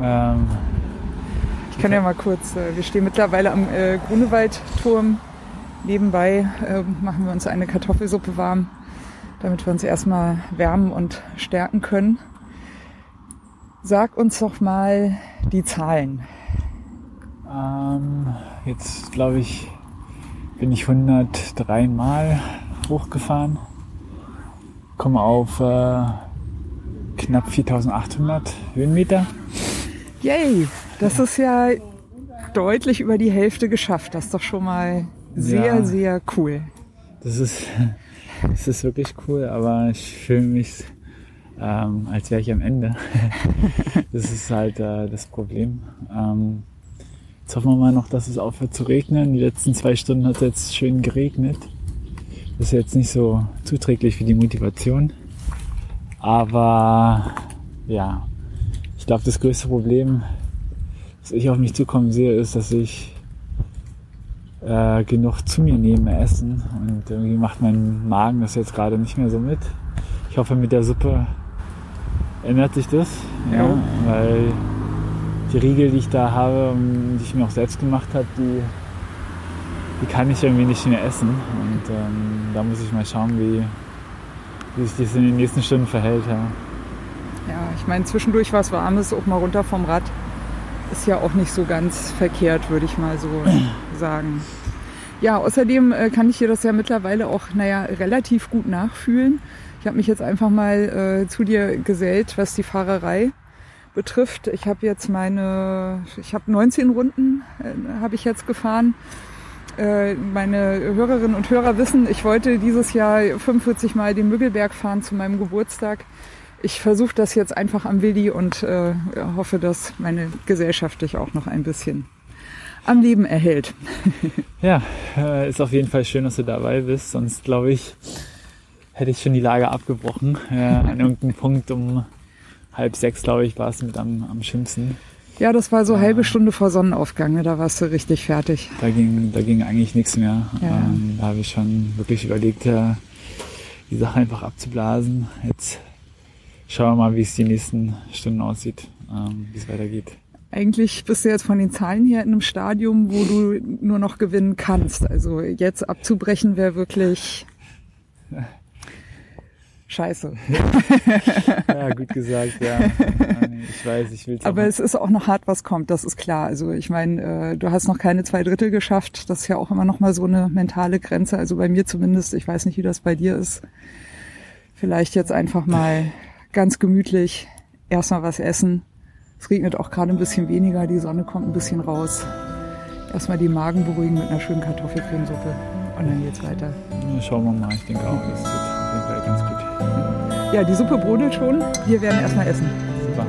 Ähm, Ich kann ja mal kurz, äh, wir stehen mittlerweile am äh, Grunewaldturm. Nebenbei äh, machen wir uns eine Kartoffelsuppe warm, damit wir uns erstmal wärmen und stärken können. Sag uns doch mal die Zahlen. ähm, jetzt glaube ich, bin ich 103 Mal hochgefahren. Komme auf äh, knapp 4800 Höhenmeter. Yay, das ist ja deutlich über die Hälfte geschafft. Das ist doch schon mal sehr, Ja. sehr cool. Das ist, das ist wirklich cool, aber ich fühle mich, ähm, als wäre ich am Ende. das ist halt äh, das Problem. Ähm, jetzt hoffen wir mal noch, dass es aufhört zu regnen. Die letzten zwei Stunden hat es jetzt schön geregnet. Das ist jetzt nicht so zuträglich für die Motivation. Aber ja, ich glaube, das größte Problem, das ich auf mich zukommen sehe, ist, dass ich äh, genug zu mir nehme, essen. Und irgendwie macht mein Magen das jetzt gerade nicht mehr so mit. Ich hoffe, mit der Suppe ändert sich das. Ja, ja. Weil die Riegel, die ich da habe, die ich mir auch selbst gemacht habe, die, die kann ich irgendwie nicht mehr essen. Und ähm, da muss ich mal schauen, wie, wie sich das in den nächsten Stunden verhält. Ja, ja ich meine, zwischendurch was Warmes, auch mal runter vom Rad, ist ja auch nicht so ganz verkehrt, würde ich mal so sagen. Ja, außerdem äh, kann ich dir das ja mittlerweile auch, naja, relativ gut nachfühlen. Ich habe mich jetzt einfach mal äh, zu dir gesellt, was die Fahrerei betrifft. Ich habe jetzt meine, ich habe 19 Runden, äh, habe ich jetzt gefahren. Äh, meine Hörerinnen und Hörer wissen, ich wollte dieses Jahr 45 Mal den Müggelberg fahren zu meinem Geburtstag. Ich versuche das jetzt einfach am Willi und äh, hoffe, dass meine Gesellschaft dich auch noch ein bisschen am Leben erhält. ja, äh, ist auf jeden Fall schön, dass du dabei bist. Sonst glaube ich, hätte ich schon die Lage abgebrochen. Äh, an irgendeinem Punkt um halb sechs, glaube ich, war es mit am, am schlimmsten. Ja, das war so halbe Stunde vor Sonnenaufgang, ne? da warst du richtig fertig. Da ging, da ging eigentlich nichts mehr. Ja. Ähm, da habe ich schon wirklich überlegt, äh, die Sache einfach abzublasen. Jetzt schauen wir mal, wie es die nächsten Stunden aussieht, ähm, wie es weitergeht. Eigentlich bist du jetzt von den Zahlen her in einem Stadium, wo du nur noch gewinnen kannst. Also jetzt abzubrechen wäre wirklich scheiße. ja, gut gesagt, ja. Ich weiß, ich will Aber es ist auch noch hart, was kommt, das ist klar. Also ich meine, äh, du hast noch keine zwei Drittel geschafft. Das ist ja auch immer noch mal so eine mentale Grenze. Also bei mir zumindest. Ich weiß nicht, wie das bei dir ist. Vielleicht jetzt einfach mal ganz gemütlich erstmal was essen. Es regnet auch gerade ein bisschen weniger, die Sonne kommt ein bisschen raus. Erstmal die Magen beruhigen mit einer schönen Kartoffelcremesuppe und dann geht's weiter. Ja, schauen wir mal, ich denke auch, das wird ganz gut. Ja, die Suppe brodelt schon. Wir werden erstmal essen. Super.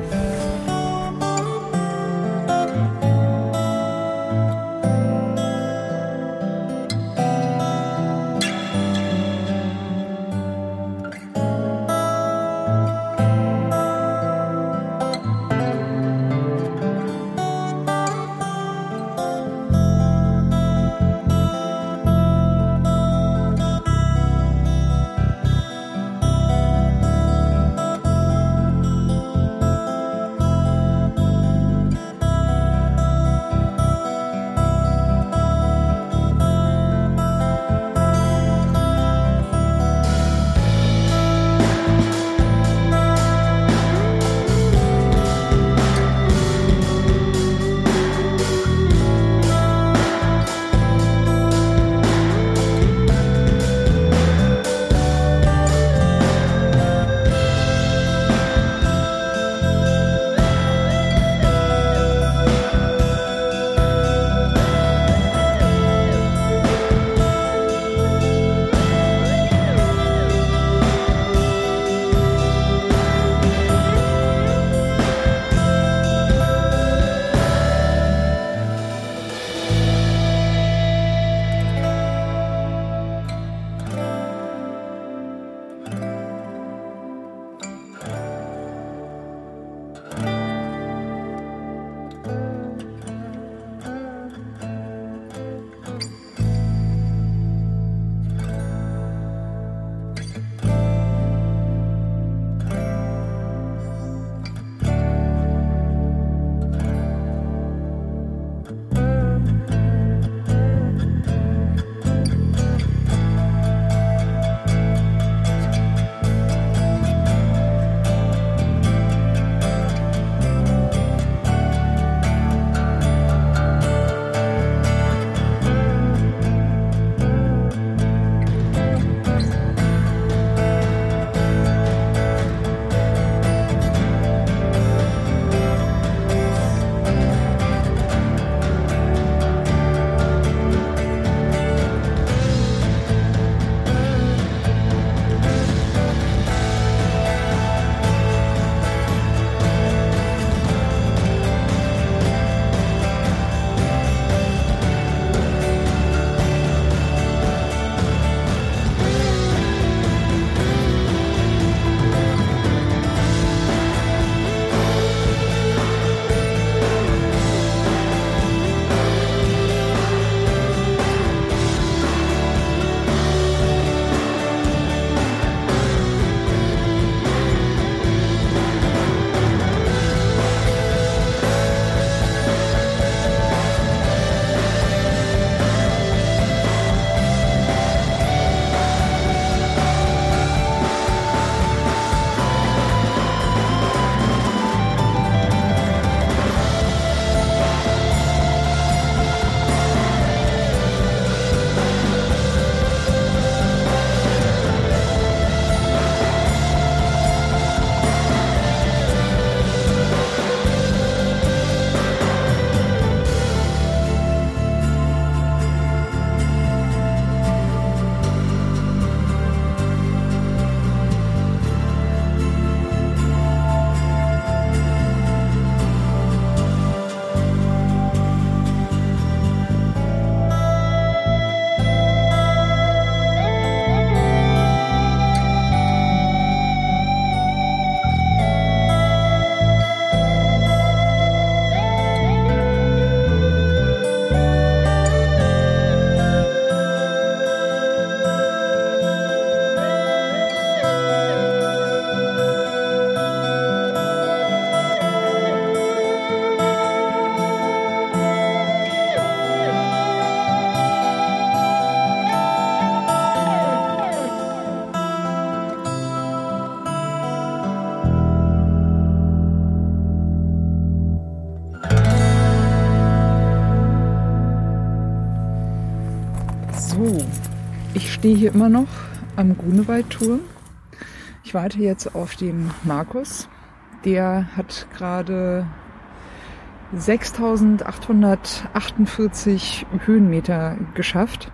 Stehe hier immer noch am Grunewaldturm. Ich warte jetzt auf den Markus. Der hat gerade 6848 Höhenmeter geschafft,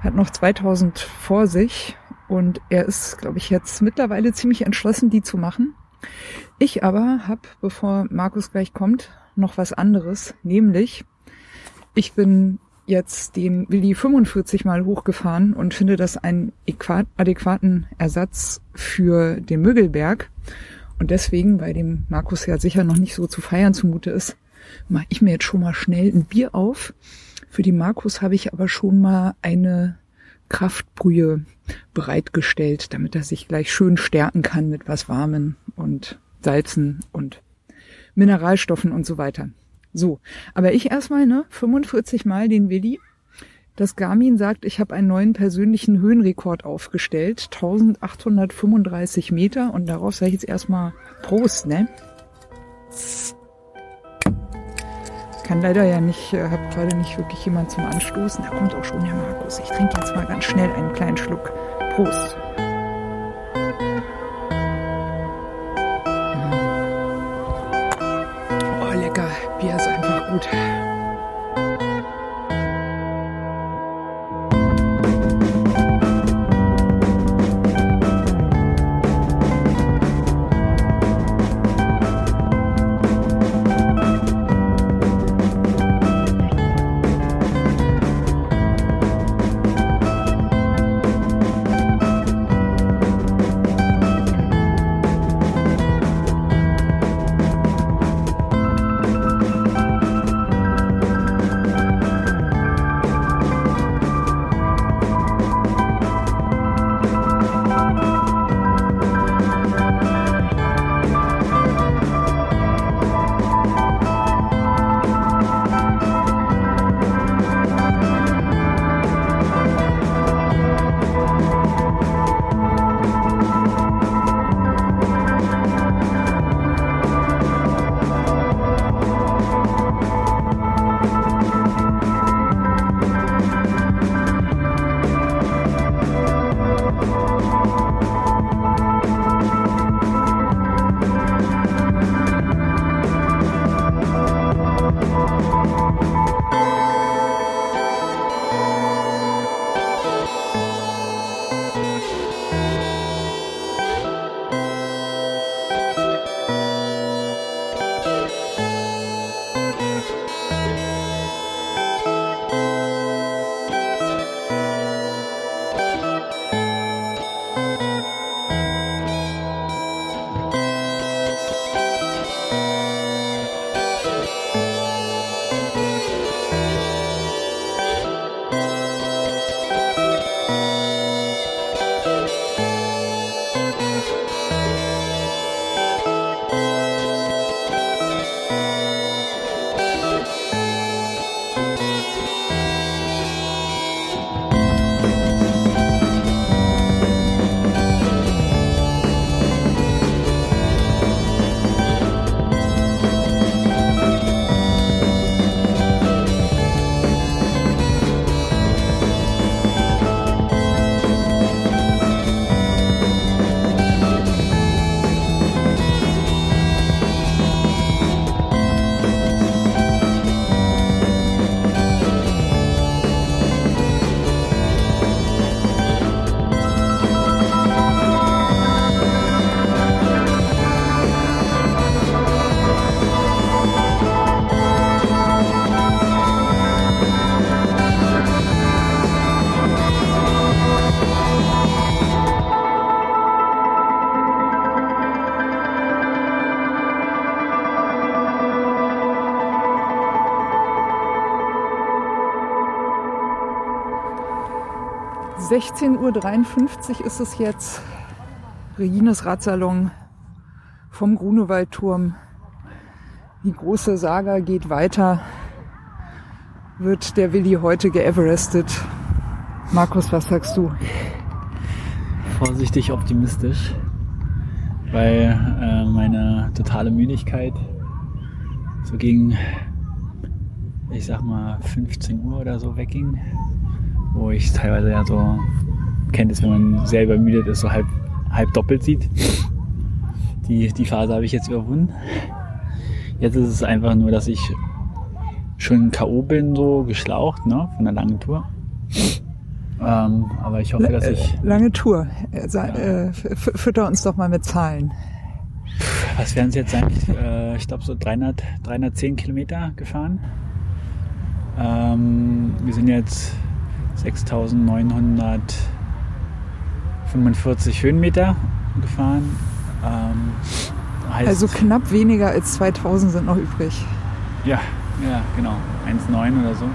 hat noch 2000 vor sich und er ist, glaube ich, jetzt mittlerweile ziemlich entschlossen, die zu machen. Ich aber habe, bevor Markus gleich kommt, noch was anderes, nämlich ich bin jetzt den Willi 45 mal hochgefahren und finde das einen adäquaten Ersatz für den Mögelberg. Und deswegen, weil dem Markus ja sicher noch nicht so zu feiern zumute ist, mache ich mir jetzt schon mal schnell ein Bier auf. Für die Markus habe ich aber schon mal eine Kraftbrühe bereitgestellt, damit er sich gleich schön stärken kann mit was Warmen und Salzen und Mineralstoffen und so weiter. So, aber ich erstmal, ne, 45 Mal den Willi. Das Garmin sagt, ich habe einen neuen persönlichen Höhenrekord aufgestellt, 1835 Meter und darauf sage ich jetzt erstmal Prost, ne? Kann leider ja nicht, äh, habe gerade nicht wirklich jemand zum Anstoßen. Da kommt auch schon der Markus. Ich trinke jetzt mal ganz schnell einen kleinen Schluck. Prost. Oh, lecker. Bier ist einfach gut. .53 Uhr ist es jetzt. Regines Radsalon vom Grunewaldturm. Die große Saga geht weiter. Wird der Willi heute geeverestet? Markus, was sagst du? Vorsichtig optimistisch, weil äh, meine totale Müdigkeit so gegen, ich sag mal, 15 Uhr oder so wegging wo ich teilweise ja so, kennt es, wenn man sehr übermüdet ist, so halb, halb doppelt sieht. Die, die Phase habe ich jetzt überwunden. Jetzt ist es einfach nur, dass ich schon K.O. bin, so geschlaucht, ne, von der langen Tour. Ähm, aber ich hoffe, dass ich. Äh, lange Tour. Äh, ja. Äh, fütter uns doch mal mit Zahlen. Was werden es jetzt sein? Äh, ich glaube so 300, 310 Kilometer gefahren. Ähm, wir sind jetzt 6945 Höhenmeter gefahren. Ähm, also knapp weniger als 2000 sind noch übrig. Ja, ja, genau. 1,9 oder so.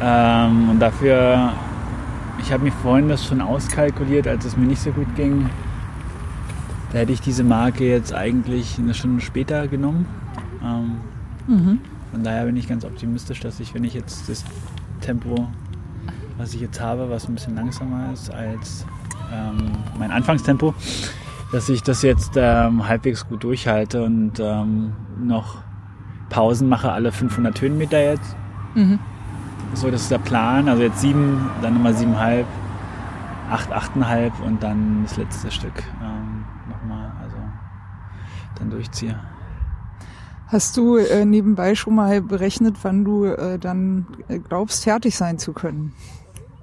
Ähm, und dafür, ich habe mir vorhin das schon auskalkuliert, als es mir nicht so gut ging. Da hätte ich diese Marke jetzt eigentlich eine Stunde später genommen. Ähm, mhm. Von daher bin ich ganz optimistisch, dass ich, wenn ich jetzt das Tempo, was ich jetzt habe, was ein bisschen langsamer ist als ähm, mein Anfangstempo, dass ich das jetzt ähm, halbwegs gut durchhalte und ähm, noch Pausen mache alle 500 Höhenmeter jetzt. Mhm. So, das ist der Plan. Also jetzt sieben, dann nochmal siebenhalb, acht, achteinhalb und dann das letzte Stück ähm, nochmal, also dann durchziehe. Hast du äh, nebenbei schon mal berechnet, wann du äh, dann äh, glaubst, fertig sein zu können?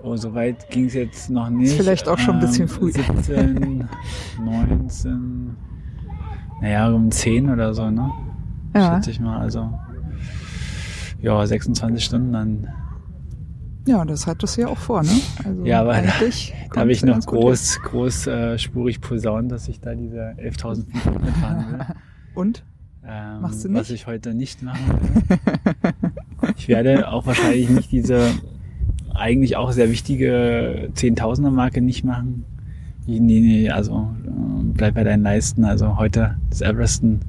Oh, so weit ging es jetzt noch nicht. Ist vielleicht auch schon ein bisschen ähm, früh. 17, 19, naja, um 10 oder so, ne? Ja. Schätze ich mal. Also, ja, 26 Stunden dann ja, das hattest du ja auch vor, ne? Also ja, aber da, da habe ich noch groß, groß äh, spurig posaunt, dass ich da diese 11.500 fahren will. Und? Ähm, Machst du nicht? Was ich heute nicht mache. ich werde auch wahrscheinlich nicht diese eigentlich auch sehr wichtige 10.000er Marke nicht machen. Nee, nee, also äh, bleib bei deinen Leisten. Also heute das Everesten,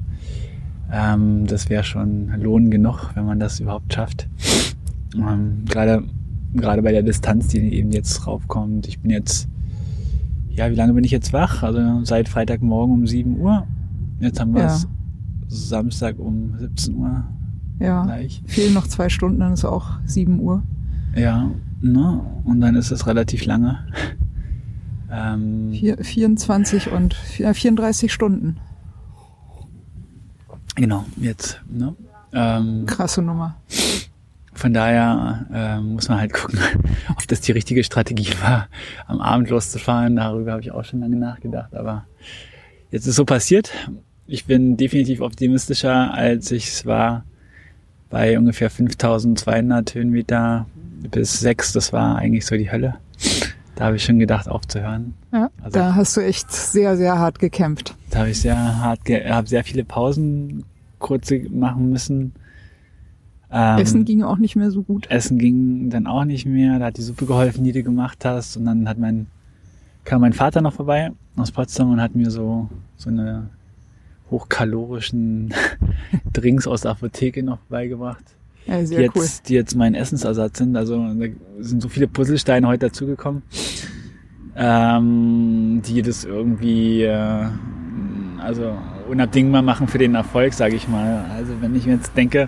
ähm, das wäre schon Lohn genug, wenn man das überhaupt schafft. Ähm, Gerade gerade bei der Distanz, die eben jetzt raufkommt. Ich bin jetzt, ja, wie lange bin ich jetzt wach? Also seit Freitagmorgen um 7 Uhr. Jetzt haben wir es ja. Samstag um 17 Uhr. Ja. Gleich. Fehlen noch zwei Stunden, dann ist auch 7 Uhr. Ja, ne? Und dann ist es relativ lange. Ähm, 24 und 34 Stunden. Genau, jetzt. Ne? Ähm, Krasse Nummer. Von daher äh, muss man halt gucken, ob das die richtige Strategie war, am Abend loszufahren. Darüber habe ich auch schon lange nachgedacht. Aber jetzt ist so passiert. Ich bin definitiv optimistischer, als ich es war bei ungefähr 5200 Höhenmeter bis 6. Das war eigentlich so die Hölle. Da habe ich schon gedacht, aufzuhören. Ja, also, da hast du echt sehr, sehr hart gekämpft. Da habe ich sehr hart, ge habe sehr viele Pausen kurze machen müssen ähm, Essen ging auch nicht mehr so gut. Essen ging dann auch nicht mehr. Da hat die Suppe geholfen, die du gemacht hast. Und dann hat mein, kam mein Vater noch vorbei aus Potsdam und hat mir so, so eine hochkalorischen Drinks aus der Apotheke noch beigebracht. Ja, die, jetzt, cool. die jetzt mein Essensersatz sind. Also da sind so viele Puzzlesteine heute dazugekommen, ähm, die das irgendwie äh, also unabdingbar machen für den Erfolg, sage ich mal. Also wenn ich mir jetzt denke,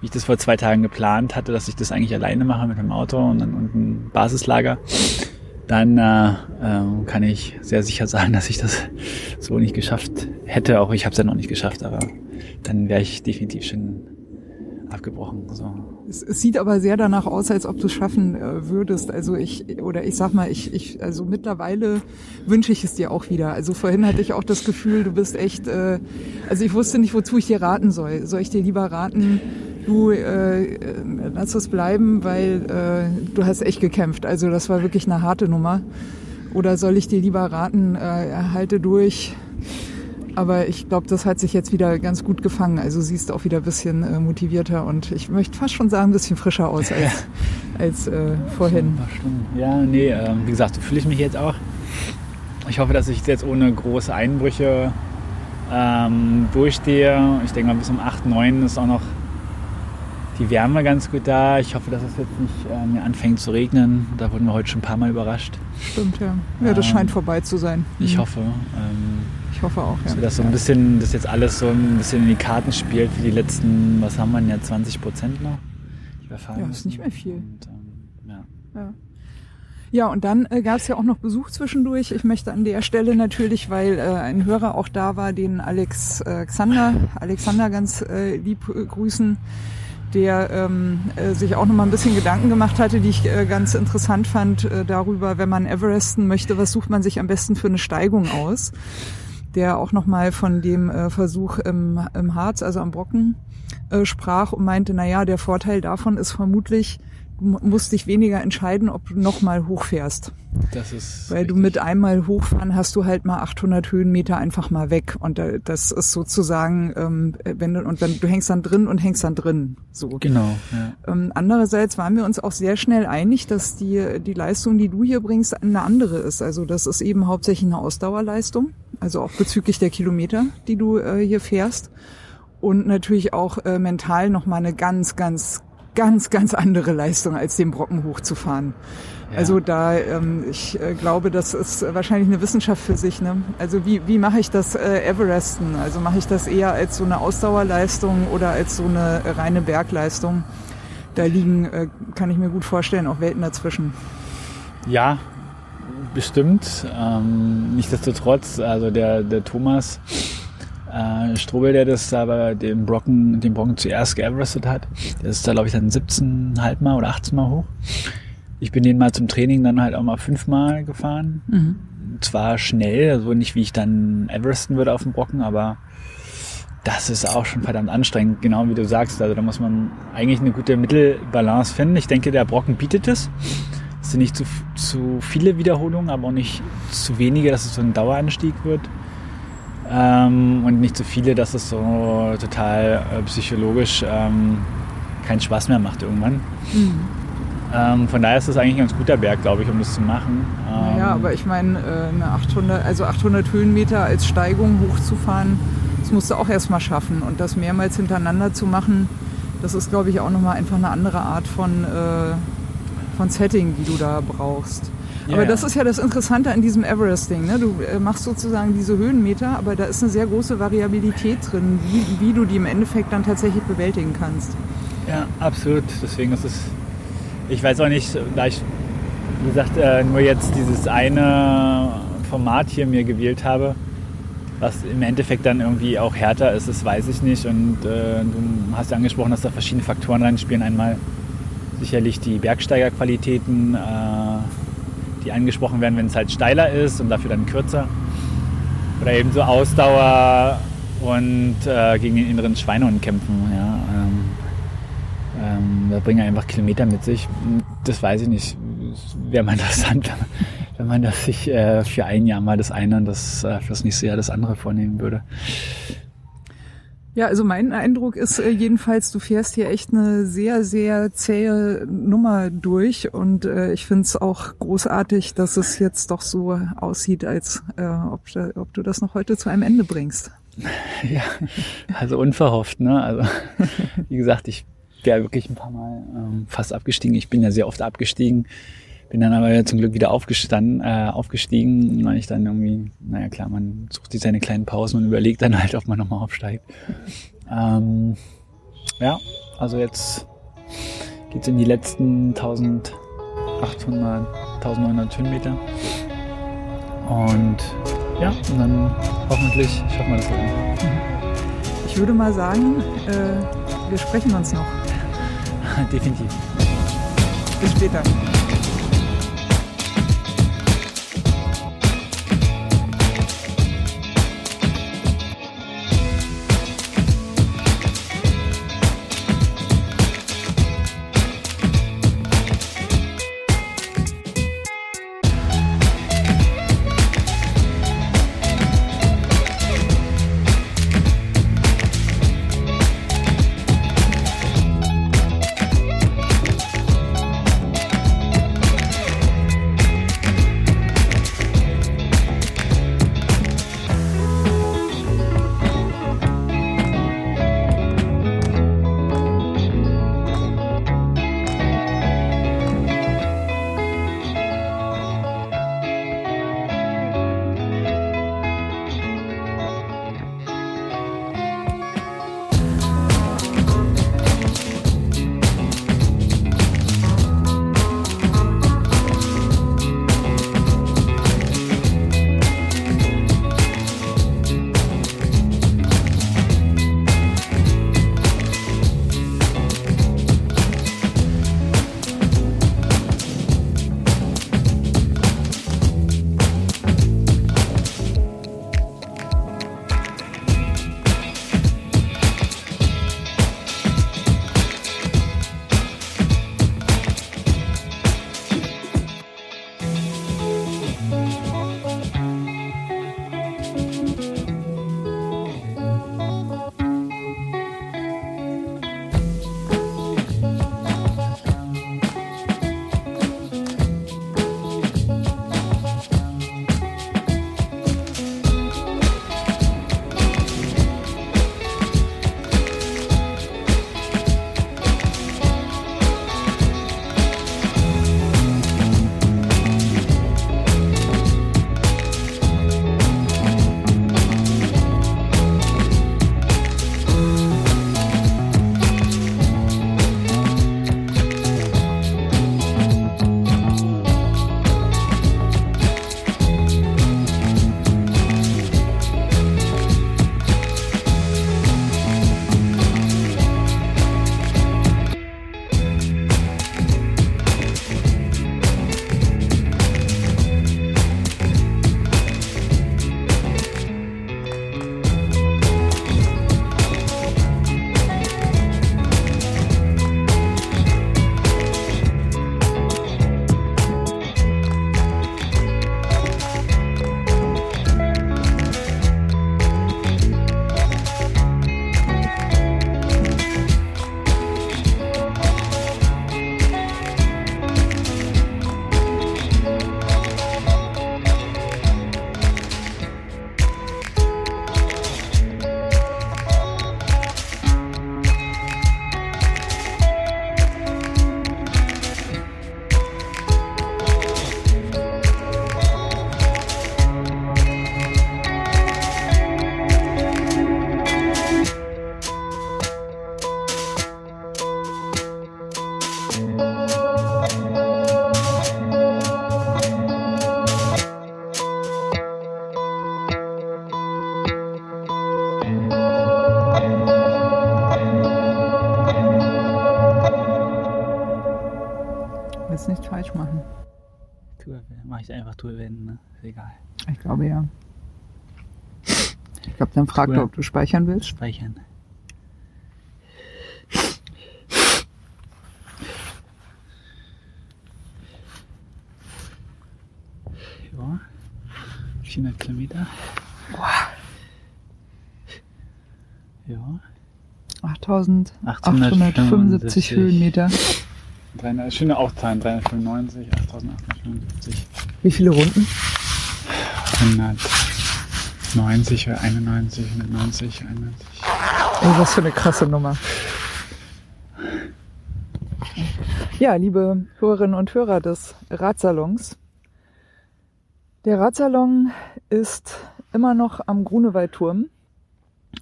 wie ich das vor zwei Tagen geplant hatte, dass ich das eigentlich alleine mache mit dem Auto und und ein Basislager, dann äh, äh, kann ich sehr sicher sagen, dass ich das so nicht geschafft hätte. Auch ich habe es ja noch nicht geschafft, aber dann wäre ich definitiv schon abgebrochen. So. Es, es, sieht aber sehr danach aus, als ob du es schaffen äh, würdest. Also ich, oder ich sag mal, ich, ich, also mittlerweile wünsche ich es dir auch wieder. Also vorhin hatte ich auch das Gefühl, du bist echt, äh, also ich wusste nicht, wozu ich dir raten soll. Soll ich dir lieber raten, du äh, lass es bleiben, weil äh, du hast echt gekämpft. Also das war wirklich eine harte Nummer. Oder soll ich dir lieber raten, äh, halte durch. Aber ich glaube, das hat sich jetzt wieder ganz gut gefangen. Also siehst auch wieder ein bisschen äh, motivierter und ich möchte fast schon sagen, ein bisschen frischer aus als, ja. als äh, vorhin. Ja, nee, äh, wie gesagt, so fühle ich mich jetzt auch. Ich hoffe, dass ich jetzt ohne große Einbrüche ähm, durchstehe. Ich denke mal, bis um 8, 9 ist auch noch die Wärme ganz gut da. Ich hoffe, dass es jetzt nicht äh, mehr anfängt zu regnen. Da wurden wir heute schon ein paar Mal überrascht. Stimmt, ja. Ja, das ähm, scheint vorbei zu sein. Ich mhm. hoffe. Ähm, ich hoffe auch, ja. Dass so ein bisschen, dass jetzt alles so ein bisschen in die Karten spielt für die letzten, was haben wir denn ja, 20 Prozent noch? Die wir fahren ja, ist nicht mehr viel. Und, ähm, ja. ja. Ja, und dann äh, gab es ja auch noch Besuch zwischendurch. Ich möchte an der Stelle natürlich, weil äh, ein Hörer auch da war, den Alex äh, Alexander, Alexander ganz äh, lieb äh, grüßen, der ähm, äh, sich auch noch mal ein bisschen Gedanken gemacht hatte, die ich äh, ganz interessant fand äh, darüber, wenn man Everesten möchte, was sucht man sich am besten für eine Steigung aus? Der auch noch mal von dem äh, Versuch im, im Harz, also am Brocken, äh, sprach und meinte, na ja, der Vorteil davon ist vermutlich, du musst dich weniger entscheiden, ob du nochmal hochfährst. Das ist Weil richtig. du mit einmal hochfahren hast du halt mal 800 Höhenmeter einfach mal weg und äh, das ist sozusagen, ähm, wenn du und dann du hängst dann drin und hängst dann drin. So. Genau, ja. Ähm, andererseits waren wir uns auch sehr schnell einig, dass die die Leistung, die du hier bringst, eine andere ist. Also das ist eben hauptsächlich eine Ausdauerleistung, also auch bezüglich der Kilometer, die du äh, hier fährst und natürlich auch äh, mental noch mal eine ganz, ganz, ganz, ganz andere Leistung, als den Brocken hochzufahren. Ja. Also da, ähm, ich äh, glaube, das ist wahrscheinlich eine Wissenschaft für sich. Ne? Also wie, wie mache ich das äh, Everesten? Also mache ich das eher als so eine Ausdauerleistung oder als so eine reine Bergleistung? Da liegen, äh, kann ich mir gut vorstellen, auch Welten dazwischen. Ja, bestimmt. Ähm, nichtsdestotrotz, also der, der Thomas äh, Strobel, der das aber den Brocken, den Brocken zuerst geeverestet hat, der ist da, glaube ich, dann 17,5 Mal oder 18 Mal hoch. Ich bin den mal zum Training dann halt auch mal fünfmal gefahren. Mhm. Zwar schnell, also nicht wie ich dann Everesten würde auf dem Brocken, aber das ist auch schon verdammt anstrengend, genau wie du sagst. Also da muss man eigentlich eine gute Mittelbalance finden. Ich denke, der Brocken bietet es. Sind nicht zu, zu viele Wiederholungen, aber auch nicht zu wenige, dass es so ein Daueranstieg wird. Ähm, und nicht zu viele, dass es so total äh, psychologisch ähm, keinen Spaß mehr macht irgendwann. Ähm, von daher ist das eigentlich ein ganz guter Berg, glaube ich, um das zu machen. Ähm, Ja, aber ich meine, äh, eine 800, also 800 Höhenmeter als Steigung hochzufahren, das musst du auch erstmal schaffen. Und das mehrmals hintereinander zu machen, das ist, glaube ich, auch nochmal einfach eine andere Art von, äh, von Setting, die du da brauchst. Ja, aber ja. das ist ja das Interessante an diesem Everesting. Ne? Du äh, machst sozusagen diese Höhenmeter, aber da ist eine sehr große Variabilität drin, wie, wie du die im Endeffekt dann tatsächlich bewältigen kannst. Ja, absolut. Deswegen ist es. Ich weiß auch nicht, da ich, wie gesagt, äh, nur jetzt dieses eine Format hier mir gewählt habe, was im Endeffekt dann irgendwie auch härter ist, das weiß ich nicht. Und äh, du hast ja angesprochen, dass da verschiedene Faktoren reinspielen. Einmal sicherlich die Bergsteigerqualitäten, äh, die angesprochen werden, wenn es halt steiler ist und dafür dann kürzer. Oder eben so Ausdauer und äh, gegen den inneren Schweinehund kämpfen. Ja, ähm, ähm, da bringen einfach Kilometer mit sich. Das weiß ich nicht. Wäre mal interessant, wenn man, das sich äh, für ein Jahr mal das eine und das für das nächste Jahr das andere vornehmen würde. Ja, also mein Eindruck ist äh, jedenfalls, du fährst hier echt eine sehr, sehr zähe Nummer durch und äh, ich finde es auch großartig, dass es jetzt doch so aussieht, als äh, ob, da- ob du das noch heute zu einem Ende bringst. Ja, also unverhofft, ne? Also wie gesagt, ich wäre wirklich ein paar Mal ähm, fast abgestiegen. Ich bin ja sehr oft abgestiegen, bin dann aber zum Glück wieder aufgestanden, äh, aufgestiegen, weil ich dann irgendwie, naja klar, man sucht sich seine kleinen Pausen und überlegt dann halt, ob man nochmal aufsteigt. Ähm, ja, also jetzt geht's in die letzten 1800, 1900 Höhenmeter. Und ja, und dann hoffentlich schaffen wir das dann. Ich würde mal sagen, äh, wir sprechen uns noch. Definitiv. Bis später. Falsch machen. Tour, mach ich einfach Tour wenden, ne? Ist egal. Ich glaube ja. Ich glaube, dann fragt er, ob du speichern willst. Speichern. Ja. 400 Kilometer. Ja. 8875 Höhenmeter. 300, schöne auch Zahlen, 395, 8875. Wie viele Runden? 190, 91, 190, 91. Ey, was für eine krasse Nummer. Ja, liebe Hörerinnen und Hörer des Radsalons. Der Radsalon ist immer noch am Grunewaldturm.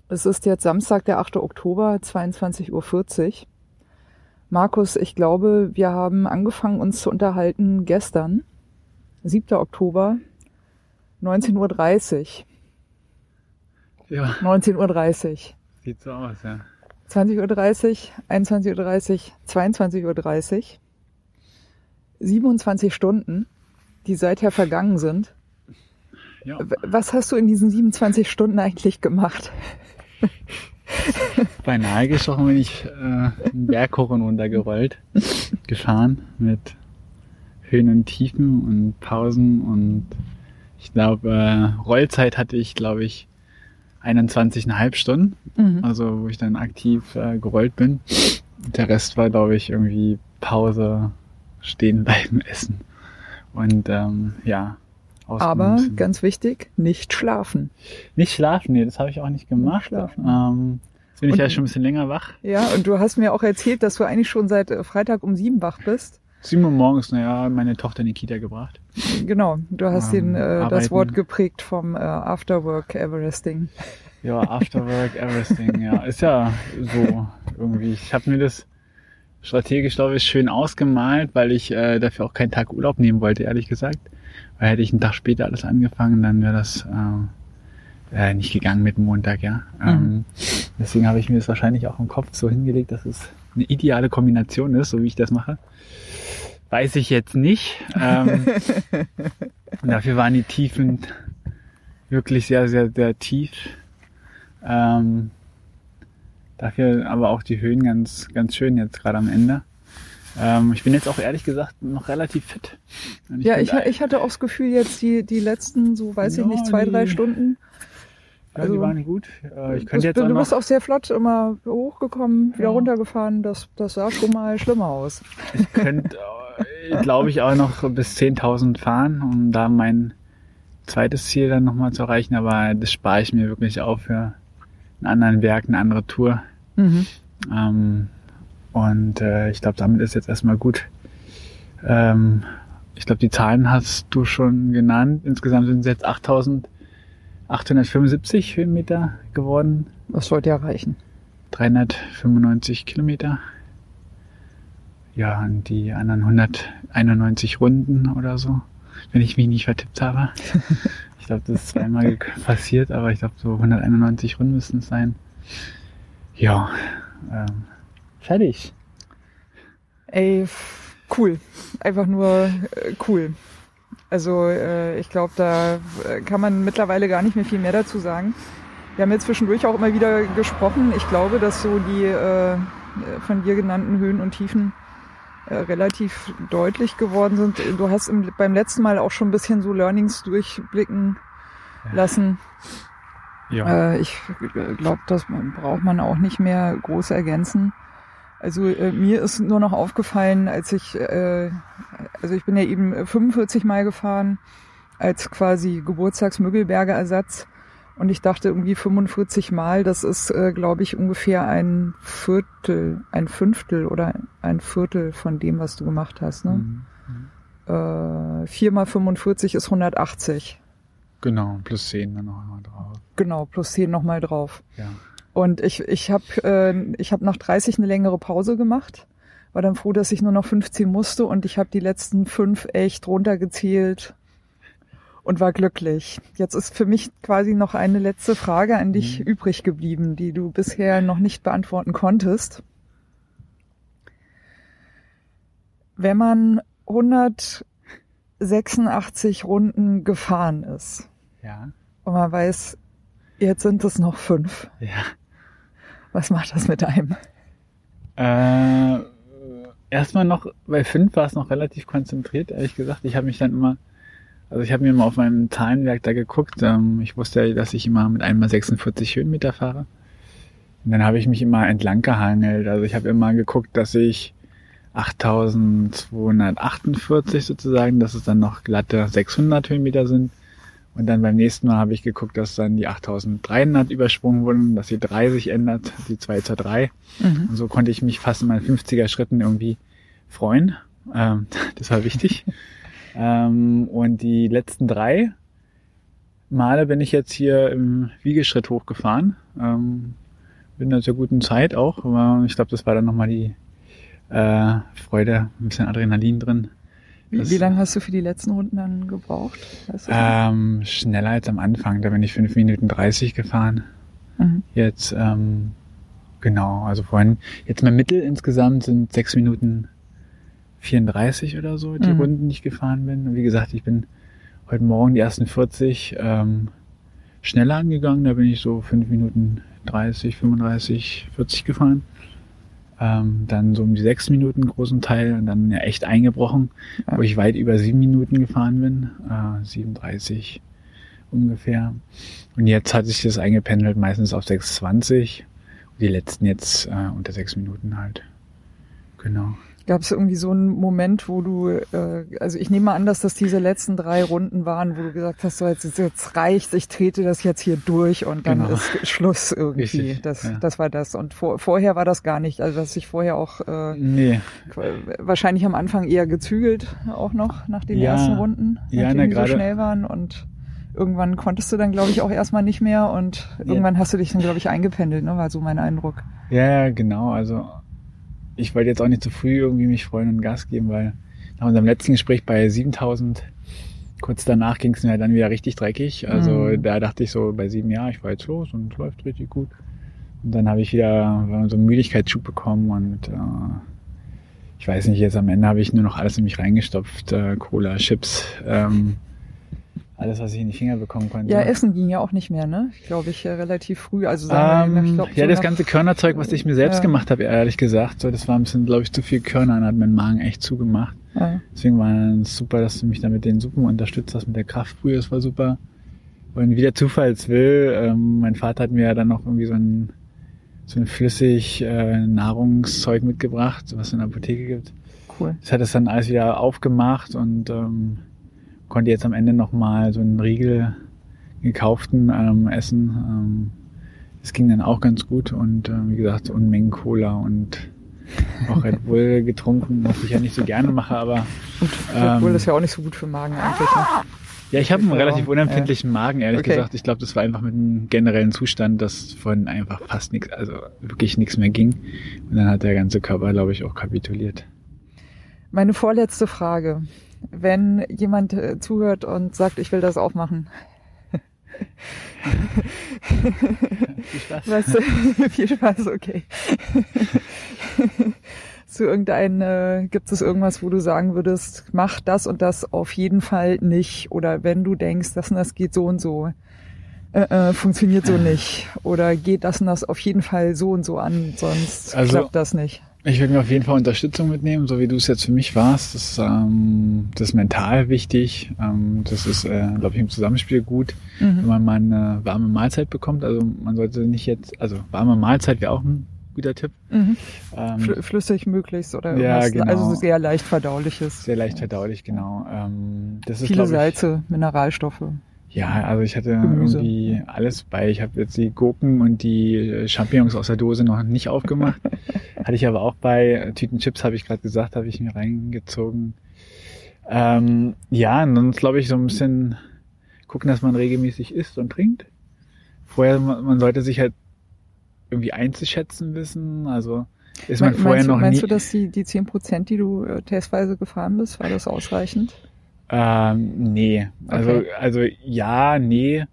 Es ist jetzt Samstag, der 8. Oktober, 22.40 Uhr. Markus, ich glaube, wir haben angefangen, uns zu unterhalten gestern, 7. Oktober, 19.30 Uhr. Ja. 19.30 Uhr. Sieht so aus, ja. 20.30 Uhr, 21.30 Uhr, 22.30 Uhr. 27 Stunden, die seither vergangen sind. Ja. Was hast du in diesen 27 Stunden eigentlich gemacht? Beinahe gestochen bin ich äh, einen Berg hoch und runter gerollt, gefahren mit Höhen und Tiefen und Pausen und ich glaube, äh, Rollzeit hatte ich, glaube ich, 21,5 Stunden, Mhm. also wo ich dann aktiv äh, gerollt bin. Der Rest war, glaube ich, irgendwie Pause, stehen bleiben, essen und ähm, ja. Aber müssen. ganz wichtig, nicht schlafen. nicht schlafen, nee, das habe ich auch nicht gemacht. schlafen. Ähm, jetzt bin ich Und- ja schon ein bisschen länger wach. Ja, und du hast mir auch erzählt, dass du eigentlich schon seit äh, Freitag um sieben wach bist. 7 Uhr morgens, naja, meine Tochter in die Kita gebracht. Genau, du hast Ähm, den, äh, das. Wort geprägt vom äh, Afterwork Everesting. Ja, Afterwork, Everything, ja. Ist ja so irgendwie. Ich habe mir das strategisch, glaube ich, schön ausgemalt, weil ich äh, dafür auch keinen Tag Urlaub nehmen wollte, ehrlich gesagt. Weil hätte ich einen Tag später alles angefangen, dann wäre das äh, äh, nicht gegangen mit Montag, ja. Ähm, deswegen habe ich mir das wahrscheinlich auch im Kopf so hingelegt, dass es eine ideale Kombination ist, so wie ich das mache. Weiß ich jetzt nicht. Ähm, dafür waren die Tiefen wirklich sehr, sehr, sehr tief. Ähm, dafür aber auch die Höhen ganz, ganz schön jetzt gerade am Ende. Ähm, ich bin jetzt auch ehrlich gesagt noch relativ fit. Und Ja, ich, ich hatte auch das Gefühl, jetzt die, die letzten, so weiß ich Ja, nicht, zwei, drei die- Stunden. ja, also- die waren gut. Äh, ich Du, könnte jetzt du bist auch sehr flott immer hochgekommen, wieder Ja. runtergefahren. Das, das sah schon mal schlimmer aus. ich könnte, äh, glaube ich, auch noch bis 10.000 fahren, um da mein zweites Ziel dann nochmal zu erreichen. Aber das spare ich mir wirklich auf für einen anderen Berg, eine andere Tour. Mhm. Ähm, und äh, ich glaube, damit ist jetzt erstmal gut. Ähm, ich glaube, die Zahlen hast du schon genannt. Insgesamt sind es jetzt 8.875 Höhenmeter geworden. Das sollte ja reichen. 395 Kilometer. Ja, und die anderen 191 Runden oder so, wenn ich mich nicht vertippt habe. Ich glaube, das ist zweimal passiert, aber ich glaube, so 191 Runden müssten es sein. Ja, ähm, fertig. Ey, cool. Einfach nur äh, cool. Also äh, ich glaube, da äh, kann man mittlerweile gar nicht mehr viel mehr dazu sagen. Wir haben jetzt zwischendurch auch immer wieder gesprochen. Ich glaube, dass so die äh, von dir genannten Höhen und Tiefen äh, relativ deutlich geworden sind. Du hast im, beim letzten Mal auch schon ein bisschen so Learnings durchblicken lassen. Ja, Äh, ich glaube, das braucht man auch nicht mehr groß ergänzen. Also äh, mir ist nur noch aufgefallen, als ich, äh, also ich bin ja eben 45 Mal gefahren als quasi Geburtstagsmüggelberger Ersatz und ich dachte irgendwie 45 Mal, das ist, äh, glaube ich, ungefähr ein Viertel, ein Fünftel oder ein Viertel von dem, was du gemacht hast. Ne? Mhm. Äh, 4 mal 45 ist 180. genau, plus 10 dann noch einmal drauf. Genau, plus 10 nochmal drauf. Ja. Und ich, ich habe äh, ich hab nach 30 eine längere Pause gemacht. War dann froh, dass ich nur noch 15 musste und ich habe die letzten fünf echt runtergezählt und war glücklich. Jetzt ist für mich quasi noch eine letzte Frage an dich Mhm. übrig geblieben, die du bisher noch nicht beantworten konntest. Wenn man 186 Runden gefahren ist. Ja. Und man weiß, jetzt sind es noch fünf. Ja. Was macht das mit einem? Äh, erstmal noch, bei fünf war es noch relativ konzentriert, ehrlich gesagt. Ich habe mich dann immer, also ich habe mir mal auf meinem Zahlenwerk da geguckt. Ähm, ich wusste ja, dass ich immer mit einmal 46 Höhenmeter fahre. Und dann habe ich mich immer entlang gehangelt. Also ich habe immer geguckt, dass ich 8248 sozusagen, dass es dann noch glatte 600 Höhenmeter sind. Und dann beim nächsten Mal habe ich geguckt, dass dann die 8300 übersprungen wurden, dass die 3 sich ändert, die 2 zur 3. Mhm. Und so konnte ich mich fast in meinen 50er Schritten irgendwie freuen. Ähm, das war wichtig. ähm, und die letzten drei Male bin ich jetzt hier im Wiegeschritt hochgefahren. Ähm, bin in einer guten Zeit auch, aber ich glaube, das war dann nochmal die äh, Freude, ein bisschen Adrenalin drin. Wie, wie lange hast du für die letzten Runden dann gebraucht? Weißt du ähm, schneller als am Anfang. Da bin ich 5 Minuten 30 gefahren. Mhm. Jetzt, ähm, genau, also vorhin, jetzt mein Mittel insgesamt sind 6 Minuten 34 oder so, die mhm. Runden, die ich gefahren bin. Und wie gesagt, ich bin heute Morgen die ersten 40 ähm, schneller angegangen. Da bin ich so 5 Minuten 30, 35, 40 gefahren ähm, dann so um die sechs Minuten großen Teil und dann ja echt eingebrochen, ja. wo ich weit über sieben Minuten gefahren bin, äh, 37 ungefähr. Und jetzt hat sich das eingependelt meistens auf 6,20 und die letzten jetzt äh, unter sechs Minuten halt. Genau. Gab es irgendwie so einen Moment, wo du, äh, also ich nehme an, dass das diese letzten drei Runden waren, wo du gesagt hast, so jetzt, jetzt reicht, ich trete das jetzt hier durch und dann genau. ist Schluss irgendwie. Richtig, das, ja. das war das. Und vor, vorher war das gar nicht. Also dass ich vorher auch äh, nee. wahrscheinlich am Anfang eher gezügelt auch noch nach den ja. ersten Runden, ja, die so schnell waren und irgendwann konntest du dann, glaube ich, auch erstmal nicht mehr und irgendwann ja. hast du dich dann, glaube ich, eingependelt, ne? war so mein Eindruck. Ja, genau. Also ich wollte jetzt auch nicht zu früh irgendwie mich freuen und Gas geben, weil nach unserem letzten Gespräch bei 7000, kurz danach ging es mir dann wieder richtig dreckig. Also mhm. da dachte ich so bei sieben Jahren, ich war jetzt los und es läuft richtig gut. Und dann habe ich wieder so einen Müdigkeitsschub bekommen und äh, ich weiß nicht, jetzt am Ende habe ich nur noch alles in mich reingestopft, äh, Cola, Chips, ähm, alles, was ich in die Finger bekommen konnte. Ja, Essen ging ja auch nicht mehr, ne? Glaube ich, relativ früh. Also sagen ähm, wir, ich glaub, ja, so das ganze Körnerzeug, was ich mir selbst ja. gemacht habe, ehrlich gesagt, so, das war ein bisschen, glaube ich, zu viel Körner und hat meinen Magen echt zugemacht. Ja. Deswegen war es super, dass du mich da mit den Suppen unterstützt hast, mit der Kraftbrühe, das war super. Und wie der Zufall es will, ähm, mein Vater hat mir ja dann noch irgendwie so ein, so ein flüssig äh, Nahrungszeug mitgebracht, was es in der Apotheke gibt. Cool. Das hat es dann alles wieder aufgemacht und ähm, konnte jetzt am Ende nochmal so einen Riegel gekauften ähm, essen. Ähm, das ging dann auch ganz gut und äh, wie gesagt, Unmengen Cola und auch Red Bull getrunken, was ich ja nicht so gerne mache, aber. Und Red Bull ähm, ist ja auch nicht so gut für den Magen eigentlich. Ne? Ja, ich habe einen relativ unempfindlichen Magen, ehrlich okay. gesagt. Ich glaube, das war einfach mit einem generellen Zustand, dass von einfach fast nichts, also wirklich nichts mehr ging. Und dann hat der ganze Körper, glaube ich, auch kapituliert. Meine vorletzte Frage wenn jemand äh, zuhört und sagt, ich will das auch machen. viel Spaß. Weißt du, viel Spaß, okay. Zu irgendein, äh, gibt es irgendwas, wo du sagen würdest, mach das und das auf jeden Fall nicht. Oder wenn du denkst, das und das geht so und so, äh, äh, funktioniert so nicht. Oder geht das und das auf jeden Fall so und so an, sonst also, klappt das nicht. Ich würde mir auf jeden Fall Unterstützung mitnehmen, so wie du es jetzt für mich warst. Das, ähm, das ist mental wichtig. Ähm, das ist, äh, glaube ich, im Zusammenspiel gut, mhm. wenn man mal eine warme Mahlzeit bekommt. Also man sollte nicht jetzt, also warme Mahlzeit wäre auch ein guter Tipp. Mhm. Ähm, Flüssig möglichst oder ja, genau. also sehr leicht verdauliches. Sehr leicht verdaulich, genau. Ähm, das ist, Viele ich, Salze, Mineralstoffe. Ja, also ich hatte Gemüse. irgendwie alles bei. Ich habe jetzt die Gurken und die äh, Champignons aus der Dose noch nicht aufgemacht. hatte ich aber auch bei. Tütenchips habe ich gerade gesagt, habe ich mir reingezogen. Ähm, ja, und sonst glaube ich so ein bisschen gucken, dass man regelmäßig isst und trinkt. Vorher, man sollte sich halt irgendwie einzuschätzen wissen. Also ist man meinst vorher du, noch meinst nie. Meinst du, dass die, die zehn Prozent, die du äh, testweise gefahren bist, war das ausreichend? Ähm, nee. Also, okay. also ja, nee.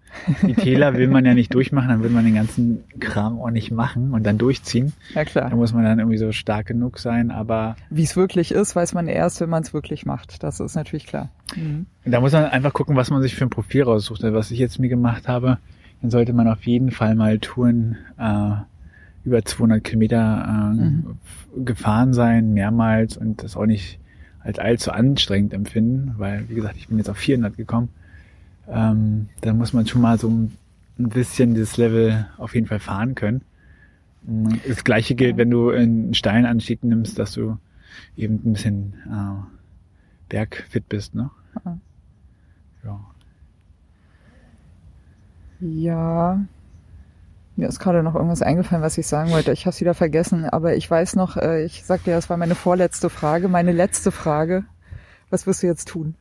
Die Täler will man ja nicht durchmachen, dann will man den ganzen Kram auch nicht machen und dann durchziehen. Ja klar. Da muss man dann irgendwie so stark genug sein, aber. Wie es wirklich ist, weiß man erst, wenn man es wirklich macht. Das ist natürlich klar. Mhm. Da muss man einfach gucken, was man sich für ein Profil raussucht. Also, was ich jetzt mir gemacht habe, dann sollte man auf jeden Fall mal Touren äh, über 200 Kilometer äh, mhm. gefahren sein, mehrmals und das auch nicht als allzu anstrengend empfinden, weil, wie gesagt, ich bin jetzt auf 400 gekommen. Ähm, dann muss man schon mal so ein bisschen das Level auf jeden Fall fahren können. Mm, das gleiche gilt, wenn du einen steilen Anstieg nimmst, dass du eben ein bisschen äh, bergfit bist, ne? Ja. Ja, mir ist gerade noch irgendwas eingefallen, was ich sagen wollte. Ich habe es wieder vergessen, aber ich weiß noch, äh, ich sagte ja, das war meine vorletzte Frage. Meine letzte Frage. Was wirst du jetzt tun?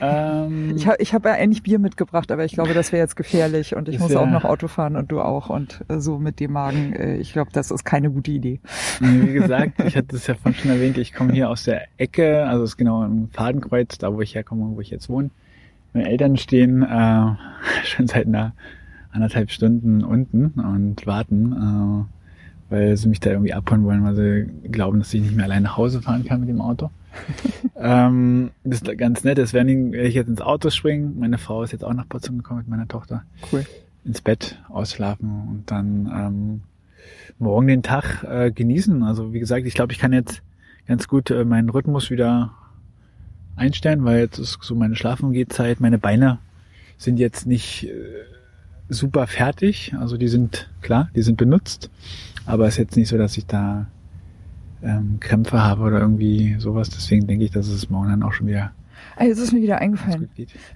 Ähm, ich habe ich hab ja eigentlich Bier mitgebracht, aber ich glaube, das wäre jetzt gefährlich und ich muss auch noch Auto fahren und du auch und äh, so mit dem Magen, äh, ich glaube, das ist keine gute Idee. Wie gesagt, ich hatte es ja vorhin schon erwähnt, ich komme hier aus der Ecke, also es ist genau im Fadenkreuz, da wo ich herkomme, wo ich jetzt wohne. Meine Eltern stehen äh, schon seit einer anderthalb Stunden unten und warten, äh, weil sie mich da irgendwie abholen wollen, weil sie glauben, dass ich nicht mehr allein nach Hause fahren kann mit dem Auto. ähm, das ist ganz nett. Das werde ich jetzt ins Auto springen. Meine Frau ist jetzt auch nach Potsdam gekommen mit meiner Tochter. Cool. Ins Bett ausschlafen und dann ähm, morgen den Tag äh, genießen. Also wie gesagt, ich glaube, ich kann jetzt ganz gut äh, meinen Rhythmus wieder einstellen, weil jetzt ist so meine Schlafengehzeit. Meine Beine sind jetzt nicht äh, super fertig. Also die sind klar, die sind benutzt. Aber es ist jetzt nicht so, dass ich da ähm, Krämpfe habe oder irgendwie sowas. Deswegen denke ich, dass es morgen dann auch schon wieder. Ah, jetzt ist mir wieder eingefallen,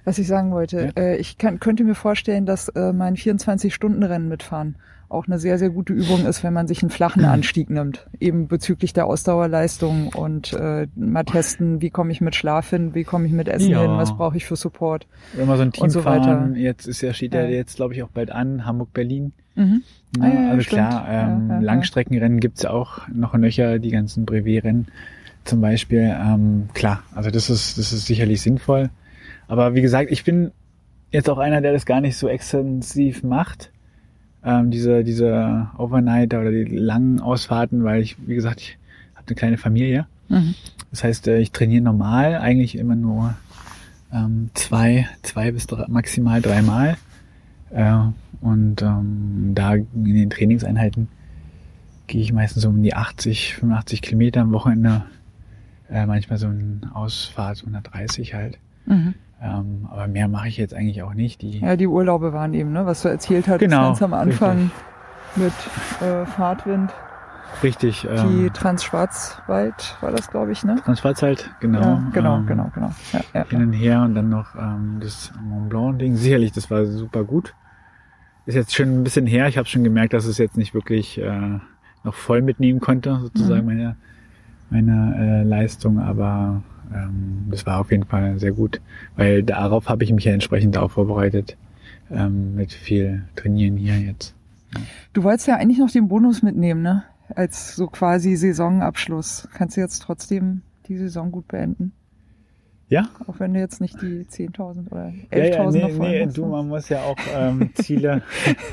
was ich sagen wollte. Ja? Äh, ich kann, könnte mir vorstellen, dass äh, mein 24-Stunden-Rennen mitfahren auch eine sehr, sehr gute Übung ist, wenn man sich einen flachen Anstieg nimmt, eben bezüglich der Ausdauerleistung und äh, mal testen, wie komme ich mit Schlaf hin, wie komme ich mit Essen ja. hin, was brauche ich für Support. Wenn man so ein Team so fahren, jetzt ist ja, steht ja, jetzt, glaube ich, auch bald an, Hamburg-Berlin. Mhm. Ja, ah, ja, also stimmt. klar, ähm, ja, Langstreckenrennen gibt's auch noch nöcher, die ganzen Brevet-Rennen zum Beispiel. Ähm, klar, also das ist, das ist sicherlich sinnvoll. Aber wie gesagt, ich bin jetzt auch einer, der das gar nicht so extensiv macht ähm, diese, diese Overnight oder die langen Ausfahrten, weil ich, wie gesagt, ich habe eine kleine Familie. Mhm. Das heißt, äh, ich trainiere normal eigentlich immer nur ähm, zwei, zwei bis drei, maximal dreimal. Äh, und ähm, da in den Trainingseinheiten gehe ich meistens so um die 80, 85 Kilometer am Wochenende. Äh, manchmal so eine Ausfahrt 130 halt. Mhm. Ähm, aber mehr mache ich jetzt eigentlich auch nicht. Die ja, die Urlaube waren eben, ne, was du erzählt hattest genau, ganz am Anfang richtig. mit äh, Fahrtwind. Richtig. Die ähm, Transschwarzwald war das, glaube ich, ne? Transschwarzwald, genau. Ja, genau, ähm, genau, genau. Ja, ja, hin und her und dann noch ähm, das Mont Blanc-Ding. Sicherlich, das war super gut. Ist jetzt schon ein bisschen her. Ich habe schon gemerkt, dass es jetzt nicht wirklich äh, noch voll mitnehmen konnte, sozusagen mhm. meine, meine äh, Leistung, aber ähm, das war auf jeden Fall sehr gut, weil darauf habe ich mich ja entsprechend auch vorbereitet ähm, mit viel Trainieren hier jetzt. Ja. Du wolltest ja eigentlich noch den Bonus mitnehmen, ne? Als so quasi Saisonabschluss. Kannst du jetzt trotzdem die Saison gut beenden? Ja. Auch wenn du jetzt nicht die 10.000 oder 11.000 ja, ja, nee, nee, du, man muss ja auch ähm, Ziele.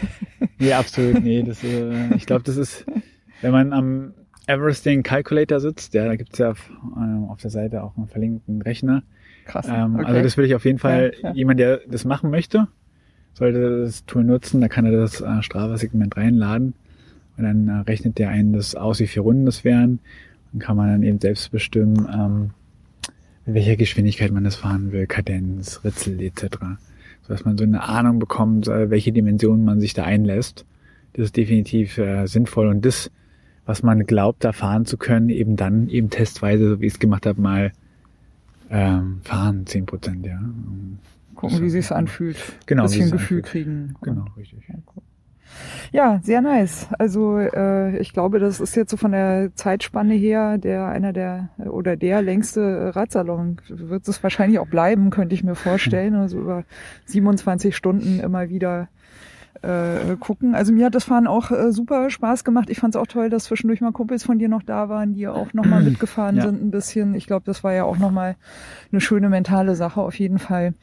nee, absolut, nee, das, äh, ich glaube, das ist, wenn man am Everesting Calculator sitzt. Ja, da gibt's ja auf, ähm, auf der Seite auch einen verlinkten Rechner. Krass. Ähm, okay. Also das würde ich auf jeden Fall, ja, ja. jemand, der das machen möchte, sollte das Tool nutzen. Da kann er das äh, Strava-Segment reinladen. Und dann äh, rechnet der einen das aus, wie viele Runden das wären. Dann kann man dann eben selbst bestimmen, ähm, in welcher Geschwindigkeit man das fahren will, Kadenz, Ritzel etc. So dass man so eine Ahnung bekommt, äh, welche Dimensionen man sich da einlässt. Das ist definitiv äh, sinnvoll und das was man glaubt, erfahren zu können, eben dann eben testweise, so wie ich es gemacht habe, mal ähm, fahren, zehn Prozent, ja. Gucken, wie sich's anfühlt. Genau. Ein bisschen Gefühl anfühlt. kriegen. Genau, richtig. Ja, cool. Ja, sehr nice. Also äh, ich glaube, das ist jetzt so von der Zeitspanne her der einer der oder der längste Radsalon wird es wahrscheinlich auch bleiben, könnte ich mir vorstellen. Also über 27 Stunden immer wieder äh, gucken. Also mir hat das Fahren auch äh, super Spaß gemacht. Ich fand es auch toll, dass zwischendurch mal Kumpels von dir noch da waren, die auch nochmal mitgefahren ja. sind ein bisschen. Ich glaube, das war ja auch nochmal eine schöne mentale Sache auf jeden Fall.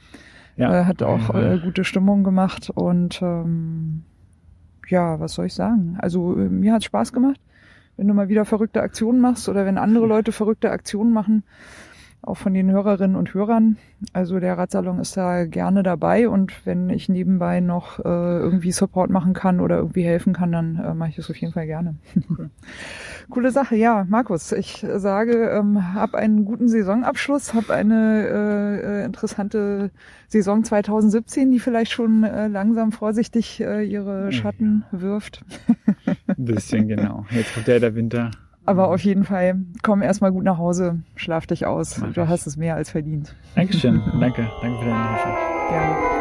Ja. Äh, hat auch äh, gute Stimmung gemacht und ähm, ja, was soll ich sagen? Also äh, mir hat Spaß gemacht. Wenn du mal wieder verrückte Aktionen machst oder wenn andere Leute verrückte Aktionen machen, auch von den Hörerinnen und Hörern. Also der Radsalon ist da gerne dabei und wenn ich nebenbei noch äh, irgendwie Support machen kann oder irgendwie helfen kann, dann äh, mache ich das auf jeden Fall gerne. Cool. Coole Sache, ja, Markus. Ich sage, ähm, hab einen guten Saisonabschluss, hab eine äh, äh interessante Saison 2017, die vielleicht schon äh, langsam vorsichtig äh, ihre Schatten ja. wirft. Ein bisschen, genau. Jetzt kommt ja der Winter. Aber auf jeden Fall, komm erstmal gut nach Hause, schlaf dich aus. Du hast es mehr als verdient. Dankeschön. Danke. Danke für deine Hilfe. Gerne.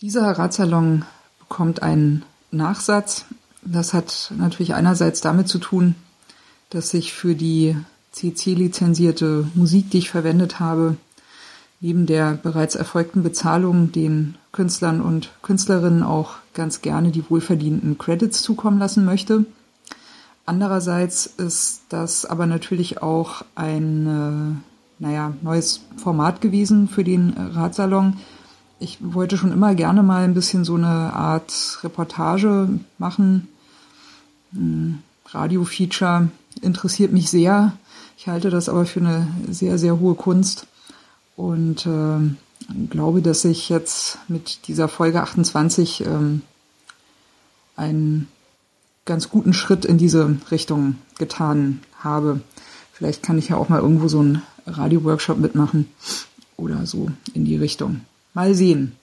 Dieser Radsalon bekommt einen Nachsatz. Das hat natürlich einerseits damit zu tun, dass ich für die CC-lizenzierte Musik, die ich verwendet habe, neben der bereits erfolgten Bezahlung den Künstlern und Künstlerinnen auch ganz gerne die wohlverdienten Credits zukommen lassen möchte. Andererseits ist das aber natürlich auch ein äh, naja, neues Format gewesen für den Radsalon, ich wollte schon immer gerne mal ein bisschen so eine Art Reportage machen. Radio-Feature interessiert mich sehr. Ich halte das aber für eine sehr, sehr hohe Kunst und äh, glaube, dass ich jetzt mit dieser Folge 28 ähm, einen ganz guten Schritt in diese Richtung getan habe. Vielleicht kann ich ja auch mal irgendwo so einen Radio-Workshop mitmachen oder so in die Richtung. Mal sehen.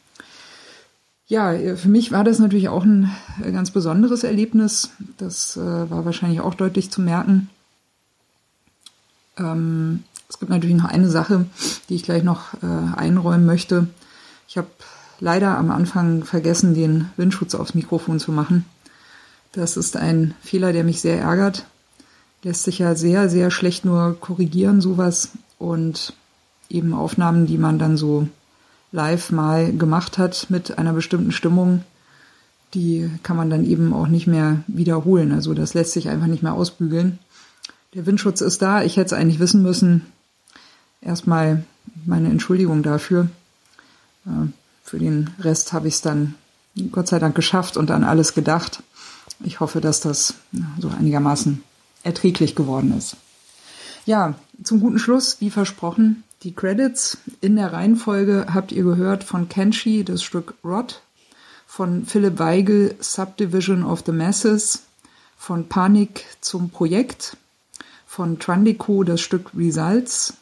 Ja, für mich war das natürlich auch ein ganz besonderes Erlebnis. Das äh, war wahrscheinlich auch deutlich zu merken. Ähm, es gibt natürlich noch eine Sache, die ich gleich noch äh, einräumen möchte. Ich habe leider am Anfang vergessen, den Windschutz aufs Mikrofon zu machen. Das ist ein Fehler, der mich sehr ärgert. Lässt sich ja sehr, sehr schlecht nur korrigieren, sowas. Und eben Aufnahmen, die man dann so live mal gemacht hat mit einer bestimmten Stimmung, die kann man dann eben auch nicht mehr wiederholen. Also das lässt sich einfach nicht mehr ausbügeln. Der Windschutz ist da. Ich hätte es eigentlich wissen müssen. Erstmal meine Entschuldigung dafür. Äh, für den Rest habe ich es dann Gott sei Dank geschafft und an alles gedacht. Ich hoffe, dass das so einigermaßen erträglich geworden ist. Ja, zum guten Schluss, wie versprochen, die Credits in der Reihenfolge habt ihr gehört von Kenshi das Stück Rot, von Philipp Weigel Subdivision of the Masses, von Panik zum Projekt, von Trandico das Stück Results,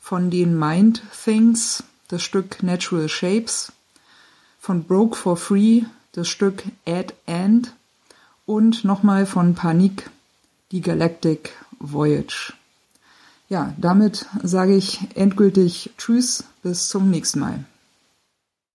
von den Mind Things das Stück Natural Shapes, von Broke for Free das Stück Add End und nochmal von Panik die Galactic Voyage. Ja, damit sage ich endgültig Tschüss, bis zum nächsten Mal.